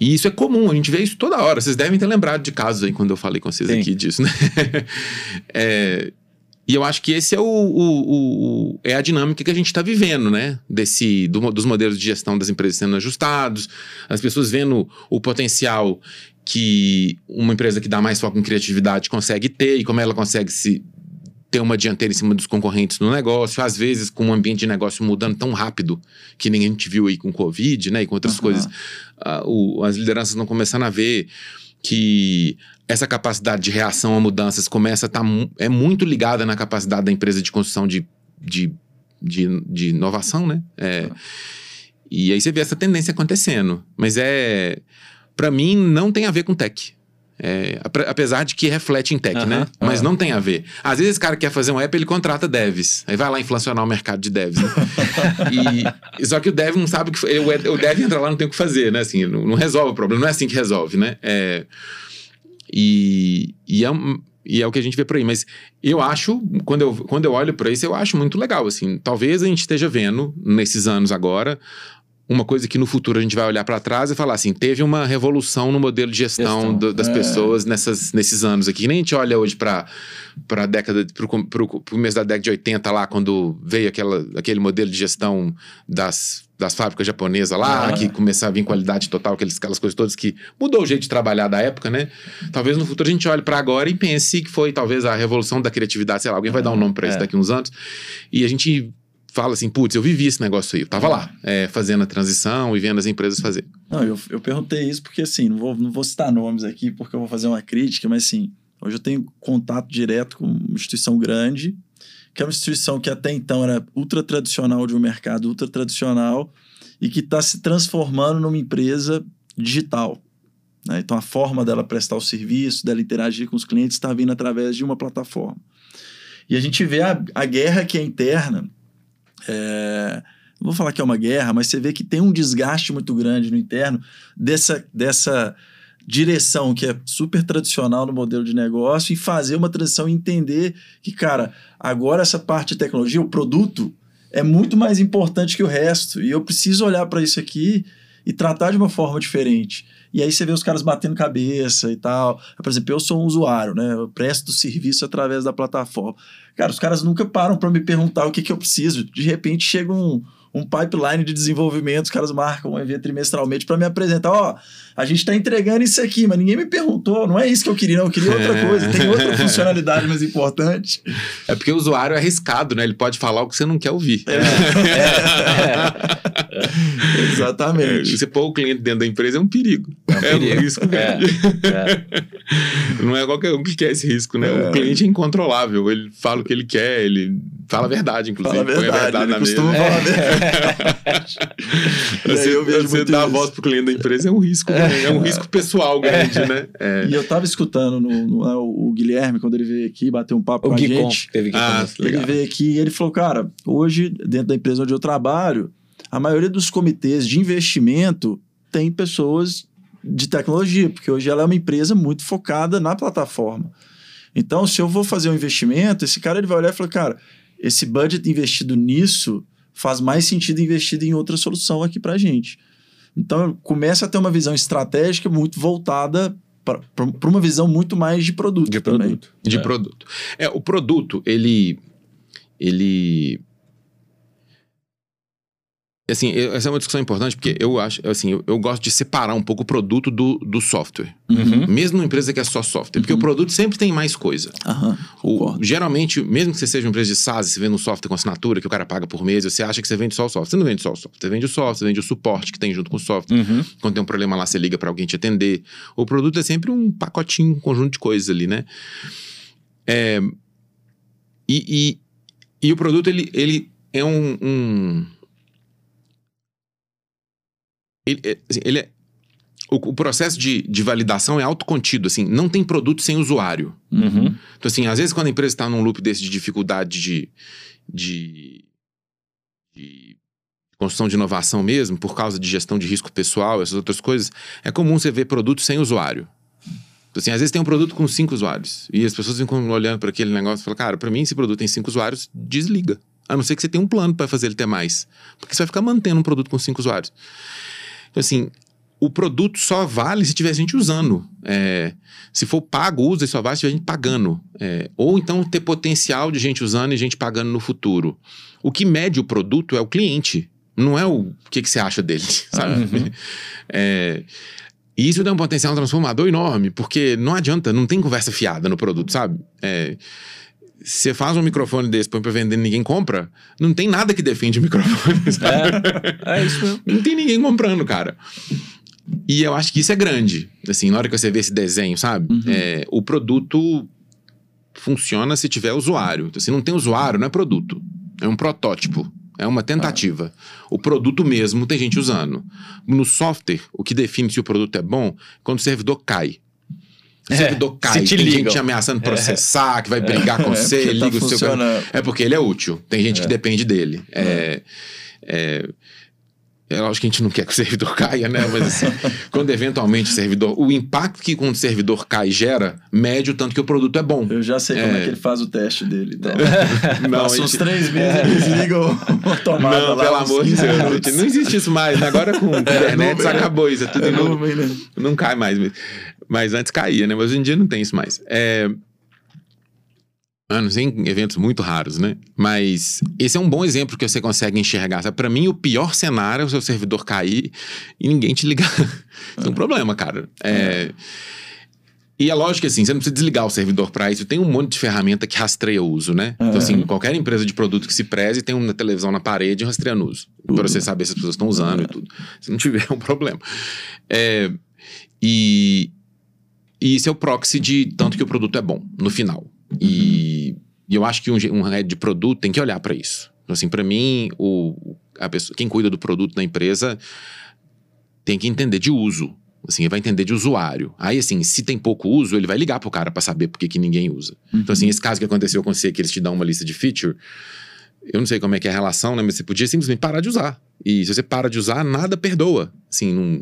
E isso é comum, a gente vê isso toda hora. Vocês devem ter lembrado de casos aí quando eu falei com vocês Sim. aqui disso, né? é, e eu acho que esse é o, o, o é a dinâmica que a gente está vivendo, né? Desse, do, dos modelos de gestão das empresas sendo ajustados, as pessoas vendo o potencial que uma empresa que dá mais foco em criatividade consegue ter e como ela consegue se ter uma dianteira em cima dos concorrentes no negócio, às vezes com o um ambiente de negócio mudando tão rápido que nem a gente viu aí com o Covid, né? E com outras uhum. coisas, uh, o, as lideranças não começando a ver que essa capacidade de reação a mudanças começa a estar tá, é muito ligada na capacidade da empresa de construção de, de, de, de inovação, né? É, E aí você vê essa tendência acontecendo. Mas é. para mim, não tem a ver com tech. É, apesar de que reflete em tech, né? Mas não tem a ver. Às vezes esse cara quer fazer um app, ele contrata devs. Aí vai lá inflacionar o mercado de devs. Né? e, só que o dev não sabe o que. O, o dev entra lá não tem o que fazer, né? Assim, não, não resolve o problema. Não é assim que resolve, né? É, e, e, é, e é o que a gente vê por aí. Mas eu acho, quando eu, quando eu olho para isso, eu acho muito legal. Assim, talvez a gente esteja vendo, nesses anos agora, uma coisa que no futuro a gente vai olhar para trás e falar assim: teve uma revolução no modelo de gestão, gestão. Do, das é. pessoas nessas, nesses anos aqui. nem a gente olha hoje para a década, para o começo da década de 80, lá, quando veio aquela, aquele modelo de gestão das das fábricas japonesas lá, ah. que começava a vir qualidade total, aquelas, aquelas coisas todas que mudou o jeito de trabalhar da época, né? Talvez no futuro a gente olhe para agora e pense que foi talvez a revolução da criatividade, sei lá, alguém vai dar um nome para isso é. daqui uns anos. E a gente fala assim, putz, eu vivi esse negócio aí, eu tava lá, é, fazendo a transição e vendo as empresas fazer. Não, eu, eu perguntei isso porque assim, não vou, não vou citar nomes aqui porque eu vou fazer uma crítica, mas assim, hoje eu tenho contato direto com uma instituição grande que é uma instituição que até então era ultra tradicional de um mercado ultra tradicional e que está se transformando numa empresa digital. Né? Então, a forma dela prestar o serviço, dela interagir com os clientes, está vindo através de uma plataforma. E a gente vê a, a guerra que é interna. É, não vou falar que é uma guerra, mas você vê que tem um desgaste muito grande no interno dessa, dessa direção que é super tradicional no modelo de negócio e fazer uma transição e entender que, cara, agora essa parte de tecnologia, o produto, é muito mais importante que o resto. E eu preciso olhar para isso aqui e tratar de uma forma diferente. E aí você vê os caras batendo cabeça e tal. Por exemplo, eu sou um usuário, né? Eu presto serviço através da plataforma. Cara, os caras nunca param para me perguntar o que, que eu preciso. De repente chega um, um pipeline de desenvolvimento, os caras marcam um evento trimestralmente para me apresentar, ó, a gente está entregando isso aqui, mas ninguém me perguntou, não é isso que eu queria, não, eu queria outra coisa, tem outra funcionalidade mais importante. É porque o usuário é arriscado, né? Ele pode falar o que você não quer ouvir. É, é, é. Exatamente. Você pôr o cliente dentro da empresa é um perigo. É um, perigo. um risco grande. Não é qualquer um que quer esse risco, né? O cliente é incontrolável, ele fala o que ele quer, ele fala a verdade, inclusive. Fala a verdade, a verdade ele costuma mesa. falar a verdade você eu vejo você dar a voz pro cliente da empresa é um risco, é, é um risco pessoal grande, né? É. E eu tava escutando no, no, é, o Guilherme, quando ele veio aqui, bater um papo o com a gente. Teve que ah, ele veio aqui e ele falou, cara, hoje, dentro da empresa onde eu trabalho, a maioria dos comitês de investimento tem pessoas de tecnologia, porque hoje ela é uma empresa muito focada na plataforma. Então, se eu vou fazer um investimento, esse cara ele vai olhar e falar, cara, esse budget investido nisso faz mais sentido investir em outra solução aqui para a gente. Então, começa a ter uma visão estratégica muito voltada para uma visão muito mais de produto. De produto. De é. produto. É, o produto, ele. Ele Assim, essa é uma discussão importante porque eu acho, assim, eu, eu gosto de separar um pouco o produto do, do software. Uhum. Mesmo uma empresa que é só software. Porque uhum. o produto sempre tem mais coisa. Uhum. O, geralmente, mesmo que você seja uma empresa de SaaS, você vende um software com assinatura que o cara paga por mês, você acha que você vende só o software. Você não vende só o software. Você vende o software, você vende o suporte que tem junto com o software. Uhum. Quando tem um problema lá, você liga para alguém te atender. O produto é sempre um pacotinho, um conjunto de coisas ali, né? É, e, e, e o produto, ele, ele é um, um ele, é, assim, ele é, o, o, processo de, de validação é autocontido, assim, não tem produto sem usuário. Uhum. Então, assim, às vezes quando a empresa está num loop desse de dificuldade de, de, de construção de inovação mesmo, por causa de gestão de risco pessoal, essas outras coisas, é comum você ver produtos sem usuário. Então, assim, às vezes tem um produto com cinco usuários e as pessoas ficam olhando para aquele negócio e falam, cara, para mim esse produto tem cinco usuários, desliga. A não ser que você tenha um plano para fazer ele ter mais. Porque você vai ficar mantendo um produto com cinco usuários. Então, assim, o produto só vale se tiver gente usando. É, se for pago, usa, só vale se tiver gente pagando. É, ou então ter potencial de gente usando e gente pagando no futuro. O que mede o produto é o cliente. Não é o que, que você acha dele, sabe? Uhum. É, e isso tem um potencial transformador enorme, porque não adianta, não tem conversa fiada no produto, sabe? É, você faz um microfone desse, põe pra vender e ninguém compra, não tem nada que defende o microfone. É, é isso mesmo. Não tem ninguém comprando, cara. E eu acho que isso é grande. Assim, na hora que você vê esse desenho, sabe? Uhum. É, o produto funciona se tiver usuário. Então, se não tem usuário, não é produto. É um protótipo. É uma tentativa. Ah. O produto mesmo tem gente usando. No software, o que define se o produto é bom, quando o servidor cai. O é, servidor cai, tem ligam. gente ameaçando é. processar, é. que vai brigar com é, você, liga tá o seu. É porque ele é útil. Tem gente que é. depende dele. é, é lógico que a gente não quer que o servidor caia, né? Mas assim, quando eventualmente o servidor. O impacto que quando o servidor cai gera, mede o tanto que o produto é bom. Eu já sei é. como é que ele faz o teste dele. Então. não, Passa uns três meses, é. eles ligam a tomada não, lá. Pelo amor de Deus. Não existe isso mais. Agora com é, internet é, acabou isso. É tudo é, não, não cai mais. Mas antes caía, né? Mas hoje em dia não tem isso mais. É anos em eventos muito raros, né? Mas esse é um bom exemplo que você consegue enxergar. Para mim, o pior cenário é o seu servidor cair e ninguém te ligar. Isso é um problema, cara. É... E é lógico que assim, você não precisa desligar o servidor para isso. Tem um monte de ferramenta que rastreia o uso, né? Então, assim, qualquer empresa de produto que se preze tem uma televisão na parede rastreando o uso. Para você saber se as pessoas estão usando e tudo. Se não tiver, é um problema. É... E... e isso é o proxy de tanto que o produto é bom, no final. E, e eu acho que um, um head de produto tem que olhar para isso. Assim, para mim, o, a pessoa, quem cuida do produto da empresa tem que entender de uso. Assim, ele vai entender de usuário. Aí, assim, se tem pouco uso, ele vai ligar pro cara para saber por que, que ninguém usa. Uhum. Então, assim, esse caso que aconteceu com você, que eles te dão uma lista de feature, eu não sei como é que é a relação, né? Mas você podia simplesmente parar de usar. E se você para de usar, nada perdoa. Assim, não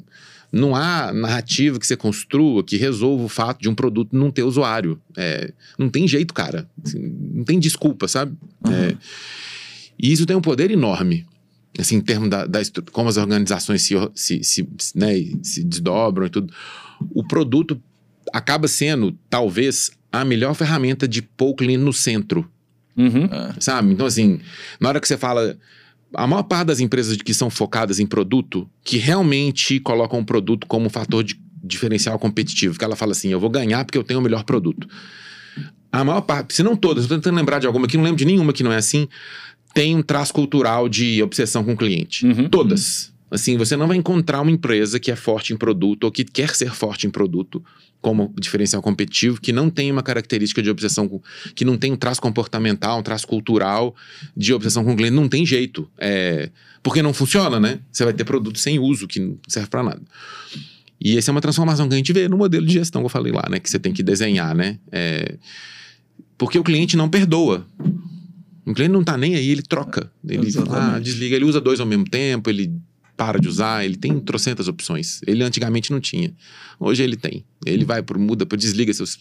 não há narrativa que você construa que resolva o fato de um produto não ter usuário. É, não tem jeito, cara. Assim, não tem desculpa, sabe? Uhum. É, e isso tem um poder enorme. Assim, em termos da, da como as organizações se, se, se, né, se desdobram e tudo. O produto acaba sendo, talvez, a melhor ferramenta de pôr o cliente no centro. Uhum. Sabe? Então, assim, na hora que você fala a maior parte das empresas que são focadas em produto, que realmente colocam o produto como um fator de diferencial competitivo, que ela fala assim, eu vou ganhar porque eu tenho o melhor produto. A maior parte, se não todas, estou tentando lembrar de alguma que não lembro de nenhuma que não é assim, tem um traço cultural de obsessão com o cliente. Uhum. Todas. Assim, você não vai encontrar uma empresa que é forte em produto ou que quer ser forte em produto como diferencial competitivo que não tem uma característica de obsessão, com, que não tem um traço comportamental, um traço cultural de obsessão com o cliente. Não tem jeito. É, porque não funciona, né? Você vai ter produto sem uso, que não serve para nada. E essa é uma transformação que a gente vê no modelo de gestão que eu falei lá, né? Que você tem que desenhar, né? É, porque o cliente não perdoa. O cliente não tá nem aí, ele troca. Ele ah, desliga, ele usa dois ao mesmo tempo, ele para de usar, ele tem trocentas opções. Ele antigamente não tinha. Hoje ele tem. Ele vai por muda, por desliga seus.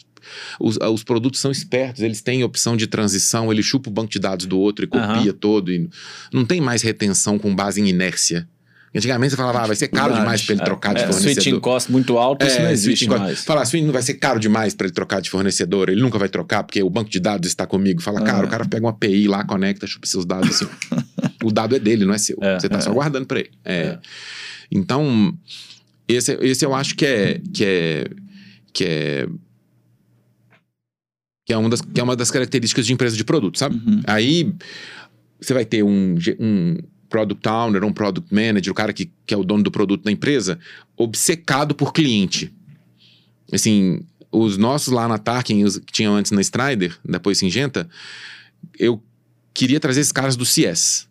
Os, os produtos são espertos, eles têm opção de transição, ele chupa o banco de dados do outro e copia uhum. todo. E não tem mais retenção com base em inércia. Antigamente você falava, ah, vai ser caro demais para ele trocar de é, fornecedor. Switching cost muito alto, isso é, não existe mais. Falar, não vai ser caro demais para ele trocar de fornecedor, ele nunca vai trocar porque o banco de dados está comigo. Fala, cara, o cara pega uma API lá, conecta, chupa seus dados assim. o dado é dele, não é seu. É, você está é. só guardando para ele. É. é. Então, esse, esse eu acho que é, que é, que é que é uma das, que é uma das características de empresa de produto, sabe? Uhum. Aí você vai ter um, um product owner, um product manager, o cara que, que é o dono do produto da empresa, obcecado por cliente. Assim, os nossos lá na Tarkin, os que tinham antes na Strider, depois Singenta, eu queria trazer esses caras do CS.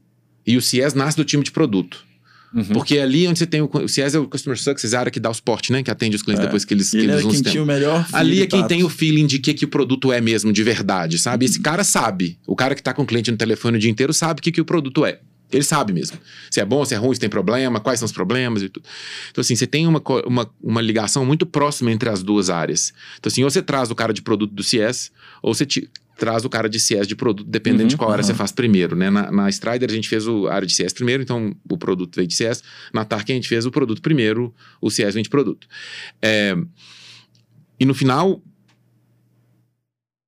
E o CS nasce do time de produto. Uhum. Porque é ali onde você tem o, o CS é o Customer Success, é a área que dá o suporte, né? Que atende os clientes é. depois que eles, que ele eles é quem tinha o melhor Ali é quem tem o feeling de que, que o produto é mesmo, de verdade, sabe? Esse cara sabe. O cara que tá com o cliente no telefone o dia inteiro sabe o que, que o produto é. Ele sabe mesmo. Se é bom, se é ruim, se tem problema, quais são os problemas e tudo. Então, assim, você tem uma, uma, uma ligação muito próxima entre as duas áreas. Então, assim, ou você traz o cara de produto do CS, ou você te, traz o cara de CS de produto, dependendo uhum, de qual área você faz primeiro, né? Na, na Strider a gente fez o, a área de CS primeiro, então o produto veio de CS. Na Tark a gente fez o produto primeiro, o CS vem de produto. É, e no final...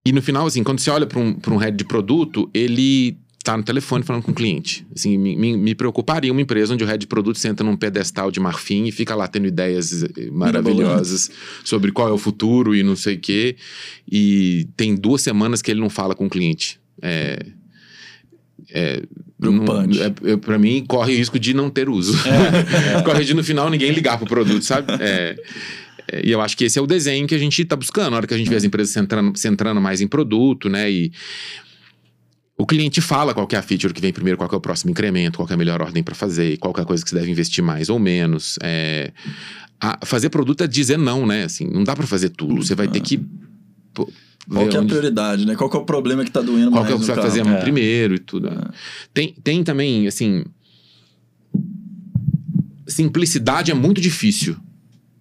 E no final, assim, quando você olha para um, um head de produto, ele tá no telefone falando com o cliente. Assim, me, me, preocuparia uma empresa onde o head de produto senta num pedestal de marfim e fica lá tendo ideias eh, maravilhosas sobre qual é o futuro e não sei o quê. E tem duas semanas que ele não fala com o cliente. É. É, Preocupante. É, é, pra mim, corre o risco de não ter uso. É, é. corre de no final ninguém ligar pro produto, sabe? É, é, e eu acho que esse é o desenho que a gente está buscando, na hora que a gente vê as empresas centrando, centrando mais em produto, né? E, o cliente fala qual é a feature que vem primeiro, qual é o próximo incremento, qual é a melhor ordem para fazer, qual é a coisa que você deve investir mais ou menos. É, fazer produto é dizer não, né? Assim, não dá para fazer tudo. Você vai ter que. Pô, qual que é a prioridade, né? Qual é o problema que tá doendo qual mais? Qual que é o que você vai fazer é. primeiro e tudo. É. Tem, tem também, assim. Simplicidade é muito difícil.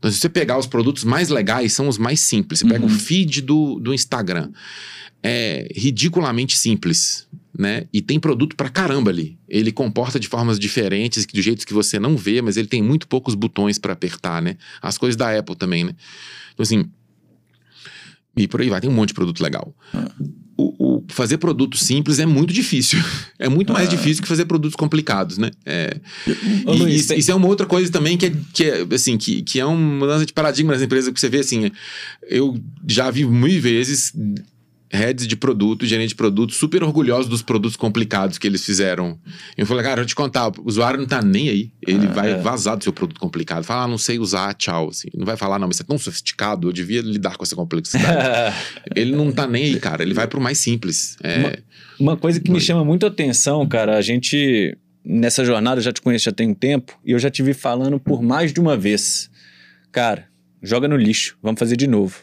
Então, se você pegar os produtos mais legais, são os mais simples. Você pega uhum. o feed do, do Instagram é ridiculamente simples, né? E tem produto pra caramba ali. Ele comporta de formas diferentes, de jeitos que você não vê, mas ele tem muito poucos botões para apertar, né? As coisas da Apple também, né? Então, assim. E por aí vai, tem um monte de produto legal. Ah. O, o, fazer produto simples é muito difícil. É muito mais ah. difícil que fazer produtos complicados, né? É, Ô, e, Luiz, isso, tem... isso, é uma outra coisa também que é, que é, assim, que, que é uma mudança de paradigma nas empresas que você vê assim. Eu já vi mil vezes heads de produto, gerente de produto, super orgulhosos dos produtos complicados que eles fizeram. Eu falei, cara, eu te contar, o usuário não tá nem aí. Ele ah, vai é. vazar do seu produto complicado. Fala, ah, não sei usar, tchau. Assim. Não vai falar, não, mas você é tão sofisticado, eu devia lidar com essa complexidade. ele não tá nem aí, cara. Ele vai pro mais simples. É... Uma, uma, coisa que me chama muito atenção, cara, a gente, nessa jornada, eu já te conheço já tem um tempo, e eu já te vi falando por mais de uma vez. Cara, joga no lixo, vamos fazer de novo.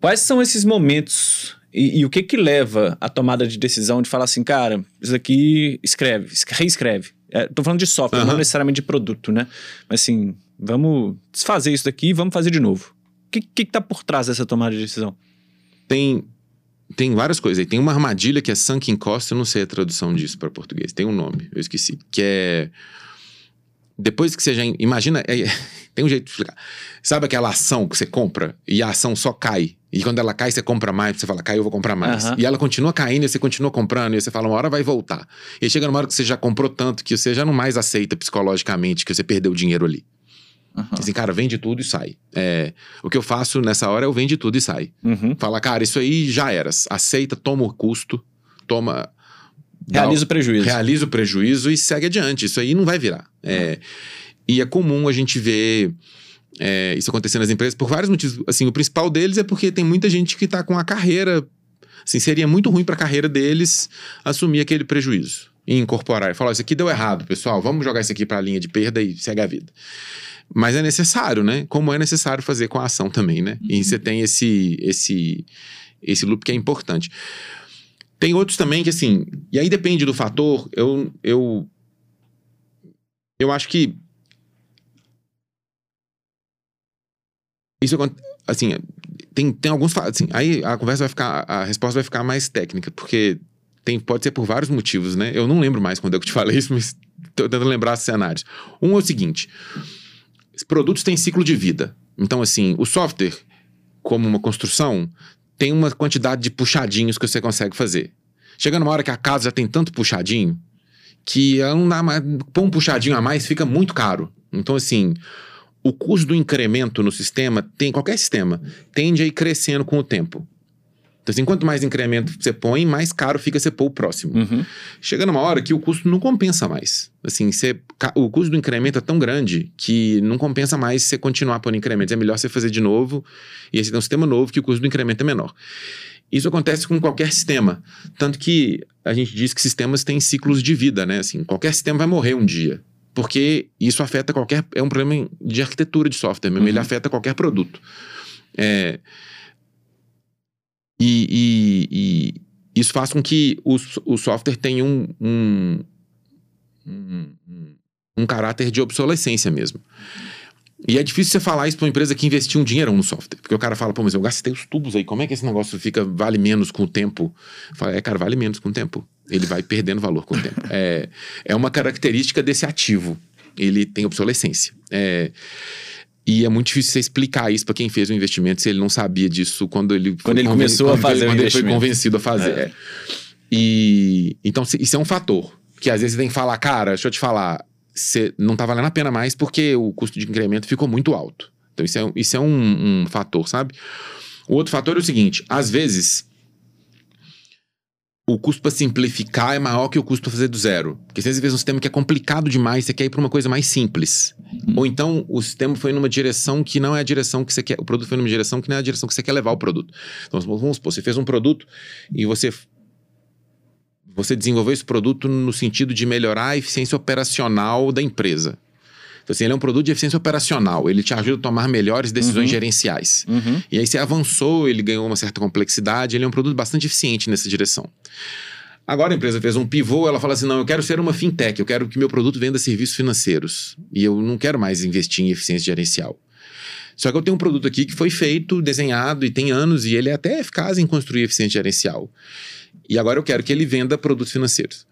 Quais são esses momentos e, e, o que que leva a tomada de decisão de falar assim, cara, isso aqui escreve, reescreve. É, tô falando de software, uhum. não necessariamente de produto, né? Mas assim, vamos desfazer isso daqui e vamos fazer de novo. O que, que, que tá por trás dessa tomada de decisão? Tem, tem várias coisas aí. Tem uma armadilha que é sunken cost, eu não sei a tradução disso para português. Tem um nome, eu esqueci. Que é. Depois que você já. Imagina. É, tem um jeito de explicar. Sabe aquela ação que você compra e a ação só cai e quando ela cai, você compra mais, você fala, caiu, eu vou comprar mais. Uhum. E ela continua caindo, e você continua comprando, e você fala, uma hora vai voltar. E chega numa hora que você já comprou tanto que você já não mais aceita psicologicamente que você perdeu o dinheiro ali. Uhum. Assim, cara, vende tudo e sai. É, o que eu faço nessa hora é eu vende tudo e sai. Uhum. Fala, cara, isso aí já era. Aceita, toma o custo, toma. Realiza o prejuízo. Realiza o prejuízo e segue adiante. Isso aí não vai virar. É, e é comum a gente ver é, isso acontecendo nas empresas por vários motivos. Assim, o principal deles é porque tem muita gente que está com a carreira. Assim, seria muito ruim para a carreira deles assumir aquele prejuízo e incorporar. E falar: Isso aqui deu errado, pessoal, vamos jogar isso aqui para a linha de perda e segue a vida. Mas é necessário, né? Como é necessário fazer com a ação também, né? Uhum. E você tem esse, esse, esse loop que é importante. Tem outros também que, assim, e aí depende do fator. Eu, eu, eu acho que Isso assim, tem, tem alguns assim, aí a conversa vai ficar, a resposta vai ficar mais técnica, porque tem, pode ser por vários motivos, né? Eu não lembro mais quando eu te falei isso, mas tô tentando lembrar os cenários. Um é o seguinte: produtos têm ciclo de vida. Então, assim, o software, como uma construção, tem uma quantidade de puxadinhos que você consegue fazer. Chega numa hora que a casa já tem tanto puxadinho que ela não dá mais. Pôr um puxadinho a mais fica muito caro. Então, assim, o custo do incremento no sistema, tem qualquer sistema, tende a ir crescendo com o tempo. Então, assim, quanto mais incremento você põe, mais caro fica você pôr o próximo. Uhum. Chega numa hora que o custo não compensa mais. Assim, você, o custo do incremento é tão grande que não compensa mais você continuar pondo incrementos. É melhor você fazer de novo e esse é um sistema novo que o custo do incremento é menor. Isso acontece com qualquer sistema. Tanto que a gente diz que sistemas têm ciclos de vida, né? Assim, qualquer sistema vai morrer um dia porque isso afeta qualquer. É um problema de arquitetura de software mesmo, uhum. ele afeta qualquer produto. É, e, e, e, isso faz com que o, o software tenha um, um, um, um caráter de obsolescência mesmo. E é difícil você falar isso para uma empresa que investiu um dinheiro no software. Porque o cara fala, pô, mas eu gastei os tubos aí, como é que esse negócio fica, vale menos com o tempo? Fala, é, cara, vale menos com o tempo. Ele vai perdendo valor com o tempo. É, é uma característica desse ativo. Ele tem obsolescência. É, e é muito difícil você explicar isso para quem fez o investimento se ele não sabia disso quando ele quando ele começou quando a fazer quando ele foi convencido a fazer. É. E então isso é um fator que às vezes você tem que falar, cara, deixa eu te falar, você não tá valendo a pena mais porque o custo de incremento ficou muito alto. Então isso é, isso é um, um fator, sabe? O outro fator é o seguinte: às vezes o custo para simplificar é maior que o custo para fazer do zero. Porque você vê um sistema que é complicado demais, você quer ir para uma coisa mais simples. Uhum. Ou então o sistema foi numa direção que não é a direção que você quer. O produto foi numa direção que não é a direção que você quer levar o produto. Então vamos supor, você fez um produto e você. Você desenvolveu esse produto no sentido de melhorar a eficiência operacional da empresa. Então, assim, ele é um produto de eficiência operacional. Ele te ajuda a tomar melhores decisões Uhum. gerenciais. Uhum. E aí você avançou, ele ganhou uma certa complexidade, ele é um produto bastante eficiente nessa direção. Agora a empresa fez um pivô, ela fala assim: não, eu quero ser uma fintech, eu quero que meu produto venda serviços financeiros. E eu não quero mais investir em eficiência gerencial. Só que eu tenho um produto aqui que foi feito, desenhado e tem anos, e ele é até eficaz em construir eficiência gerencial. E agora eu quero que ele venda produtos financeiros.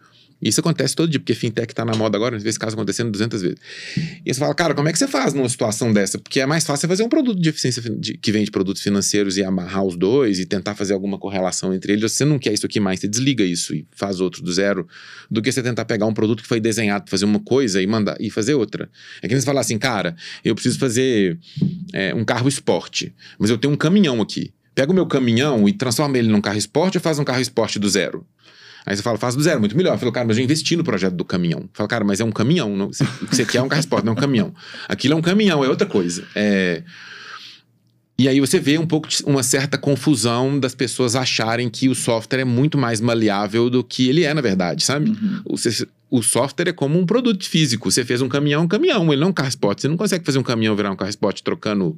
Isso acontece todo dia, porque fintech tá na moda agora, às vezes caso acontecendo 200 vezes. E você fala, cara, como é que você faz numa situação dessa? Porque é mais fácil fazer um produto de eficiência de- que vende produtos financeiros e amarrar os dois e tentar fazer alguma correlação entre eles. Você não quer isso aqui mais, você desliga isso e faz outro do zero, do que você tentar pegar um produto que foi desenhado para fazer uma coisa e mandar e fazer outra. É que nem você falar assim, cara, eu preciso fazer é, um carro esporte, mas eu tenho um caminhão aqui. Pega o meu caminhão e transforma ele num carro esporte ou faz um carro esporte do zero? Aí você fala, faz do zero, muito melhor. Eu falo, cara, mas eu investi no projeto do caminhão. Fala, cara, mas é um caminhão. Não, você- o que você quer é um carro esporte, não é um caminhão. Aquilo é um caminhão, é outra coisa. É... E aí você vê um pouco de uma certa confusão das pessoas acharem que o software é muito mais maleável do que ele é, na verdade, sabe? Uhum. O, você- o software é como um produto físico. Você fez um caminhão, um caminhão, ele não é um carro esporte. Você não consegue fazer um caminhão virar um carro esporte trocando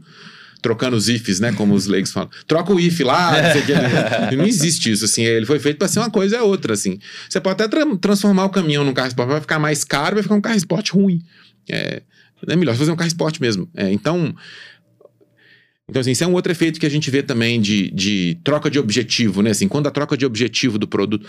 trocando os ifs, né? Como os leigos falam. Troca o if lá, não sei o que. Não existe isso, assim. Ele foi feito para ser uma coisa é outra, assim. Você pode até tra- transformar o caminhão num carro esporte, vai ficar mais caro, vai ficar um carro esporte ruim. É, é melhor fazer um carro esporte mesmo. É, então, então, assim, isso é um outro efeito que a gente vê também de, de troca de objetivo, né? Assim, quando a troca de objetivo do produto.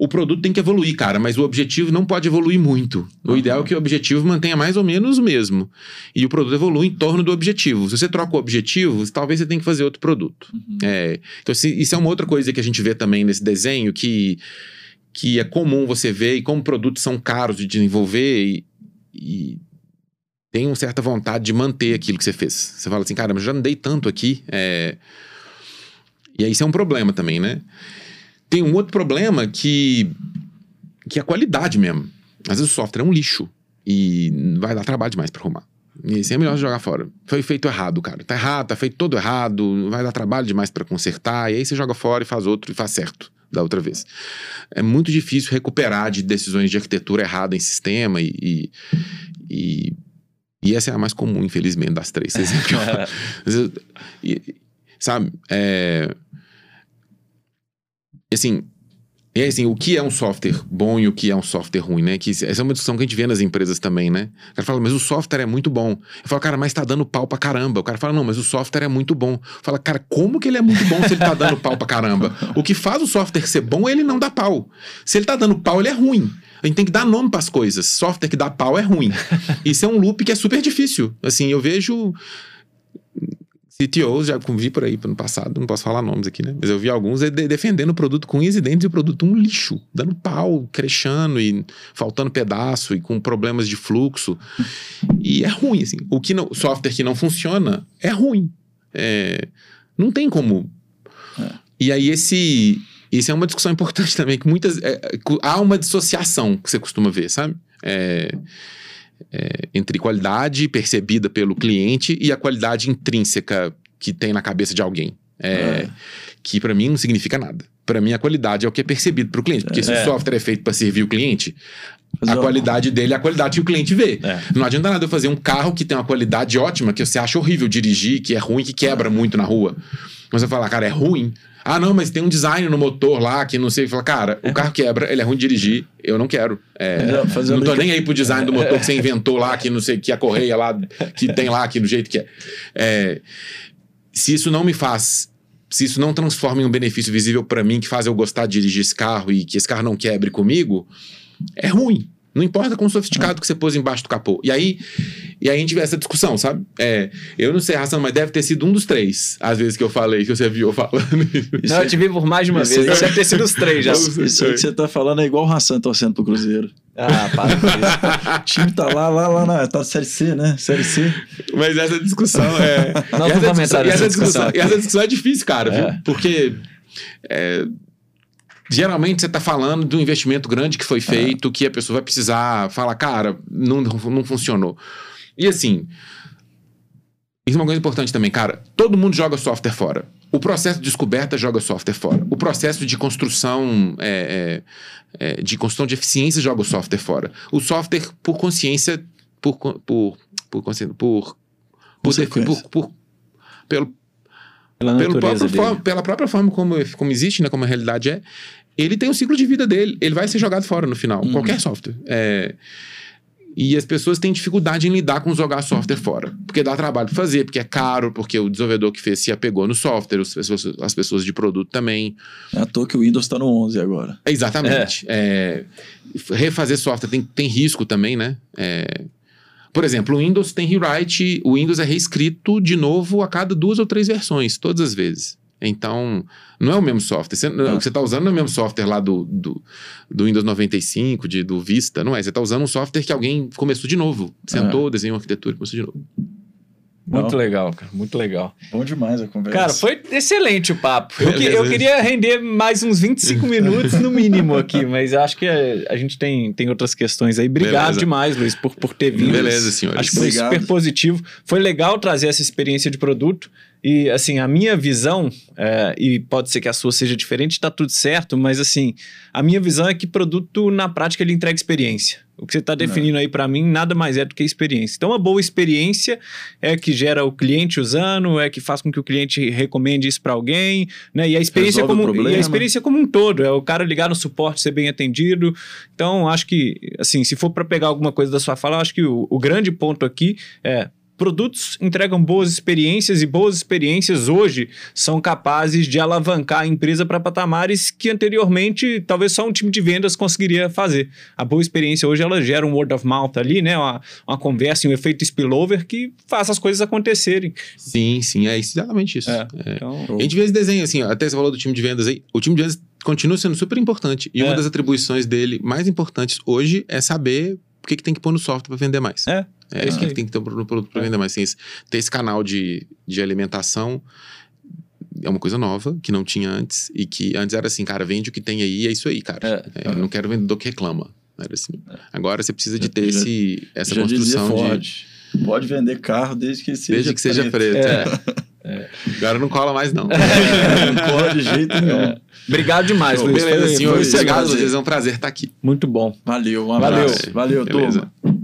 O produto tem que evoluir, cara, mas o objetivo não pode evoluir muito. O Uhum. ideal é que o objetivo mantenha mais ou menos o mesmo. E o produto evolui em torno do objetivo. Se você troca o objetivo, talvez você tenha que fazer outro produto. Uhum. É, então, assim, isso é uma outra coisa que a gente vê também nesse desenho, que, que é comum você ver, e como produtos são caros de desenvolver, e, e tem uma certa vontade de manter aquilo que você fez. Você fala assim, cara, mas já não dei tanto aqui. é, E aí isso é um problema também, né? Tem um outro problema que, que é a qualidade mesmo. Às vezes o software é um lixo e vai dar trabalho demais para arrumar. E assim é melhor jogar fora. Foi feito errado, cara. Tá errado, tá feito todo errado, vai dar trabalho demais para consertar. E aí você joga fora e faz outro e faz certo da outra vez. É muito difícil recuperar de decisões de arquitetura errada em sistema e, e, e, e essa é a mais comum, infelizmente, das três. E- sabe? É, assim, e assim, o que é um software bom e o que é um software ruim, né? Que essa é uma discussão que a gente vê nas empresas também, né? O cara fala, mas o software é muito bom. Eu falo, cara, mas tá dando pau pra caramba. O cara fala, não, mas o software é muito bom. Fala, cara, como que ele é muito bom se ele tá dando pau pra caramba? O que faz o software ser bom é ele não dar pau. Se ele tá dando pau, ele é ruim. A gente tem que dar nome pras coisas. Software que dá pau é ruim. Isso é um loop que é super difícil. Assim, eu vejo CTOs, já vi por aí no passado, não posso falar nomes aqui, né? Mas eu vi alguns de- defendendo o produto com unhas e dentes e o produto um lixo, dando pau, crechando e faltando pedaço e com problemas de fluxo. E é ruim, assim. O que não, software que não funciona é ruim. É, não tem como. E aí esse, isso é uma discussão importante também, que muitas. é, é, há uma dissociação que você costuma ver, sabe? É, é, entre qualidade percebida pelo cliente e a qualidade intrínseca que tem na cabeça de alguém. É, É. Que pra mim não significa nada. Para mim, a qualidade é o que é percebido para o cliente. Porque se É. o software é feito para servir o cliente, a qualidade dele é a qualidade que o cliente vê. É. Não adianta nada eu fazer um carro que tem uma qualidade ótima, que você acha horrível dirigir, que é ruim, que quebra muito na rua. Mas você fala, cara, é ruim. Ah, não, mas tem um design no motor lá que não sei. Fala, cara, o carro quebra, ele é ruim de dirigir, eu não quero. É, fazer não tô nem aí pro design do motor que você inventou lá, que não sei, que a correia lá, que tem lá, que do jeito que é. É, se isso não me faz. Se isso não transforma em um benefício visível para mim, que faz eu gostar de dirigir esse carro e que esse carro não quebre comigo, é ruim. Não importa quão sofisticado que você pôs embaixo do capô. E aí, e aí a gente vê essa discussão, sabe? É, eu não sei a razão, mas deve ter sido um dos três, às vezes que eu falei, que você viu eu falando Não, eu te vi por mais de uma Isso vez. Deve ter sido os três já. Isso, isso aí que você tá falando é igual o Hassan torcendo pro Cruzeiro. Ah, para com isso. O time tá lá, lá, lá na. Tá na Série C, né? Série C. Mas essa discussão é. Nós e não essa vamos discussão, entrar e essa nessa discussão, discussão e essa discussão é difícil, cara, É. viu? Porque. é, Geralmente você está falando de um investimento grande que foi feito, que a pessoa vai precisar falar, cara, não, não funcionou. E assim, isso é uma coisa importante também, cara. Todo mundo joga software fora. O processo de descoberta joga software fora. O processo de construção, é, é, é, de construção de eficiência joga o software fora. O software, por consciência, por, por, por, consciência, por, por, por, por- pelo, Pela próprio forma- pela própria forma como, como existe, né, como a realidade é, ele tem o ciclo de vida dele. Ele vai ser jogado fora no final, Uhum. qualquer software. É, e as pessoas têm dificuldade em lidar com jogar software fora. Porque dá trabalho pra fazer, porque é caro, porque o desenvolvedor que fez se apegou no software, as pessoas, as pessoas de produto também. É à toa que o Windows tá no 11 agora. Exatamente. É, refazer software tem, tem risco também, né? É, por exemplo, o Windows tem rewrite, o Windows é reescrito de novo a cada duas ou três versões, todas as vezes. Então, não é o mesmo software. Você, Ah. O que você está usando não é o mesmo software lá do, do, do Windows 95, de, do Vista, não é. Você está usando um software que alguém começou de novo. Sentou, desenhou uma arquitetura e começou de novo. Muito Não. legal, cara. Muito legal. Bom demais a conversa. Cara, foi excelente o papo. Eu, que- eu queria render mais uns 25 minutos no mínimo aqui, mas acho que a, a gente tem, tem outras questões aí. Obrigado Beleza. demais, Luiz, por, por ter vindo. Beleza, senhores. Acho que foi Obrigado. super positivo. Foi legal trazer essa experiência de produto. E, assim, a minha visão, é, e pode ser que a sua seja diferente, tá tudo certo, mas, assim, a minha visão é que produto, na prática, ele entrega experiência. O que você está definindo aí para mim nada mais é do que experiência. Então, uma boa experiência é que gera o cliente usando, é que faz com que o cliente recomende isso para alguém, né? E a experiência Resolve como e a experiência como um todo, é o cara ligar no suporte, ser bem atendido. Então, acho que, assim, se for para pegar alguma coisa da sua fala, acho que o, o grande ponto aqui é produtos entregam boas experiências e boas experiências hoje são capazes de alavancar a empresa para patamares que anteriormente talvez só um time de vendas conseguiria fazer. A boa experiência hoje ela gera um word of mouth ali, né? Uma, uma conversa, um efeito spillover que faz as coisas acontecerem. Sim, sim, é exatamente isso. É. É. Então, A gente vê esse desenho assim, até você falou do time de vendas aí. O time de vendas continua sendo super importante. E É. uma das atribuições dele mais importantes hoje é saber o que, que tem que pôr no software para vender mais. É, É, é isso que, tem que ter no produto para É. vender mais. Assim, esse- ter esse canal de, de alimentação é uma coisa nova que não tinha antes. E que antes era assim, cara, vende o que tem aí, é isso aí, cara. É. É, eu não quero vendedor que reclama. Era assim. Agora você precisa de ter já- esse, essa Já dizia construção de. Ford. Pode vender carro desde que seja Desde que seja preto. É. Agora não cola mais, não. não cola de jeito nenhum. Obrigado demais, Luiz. Beleza, senhor. Obrigado, vocês. É um prazer estar aqui. muito bom. Valeu, um Valeu. abraço. Valeu, Beleza. turma.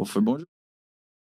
Pô, foi.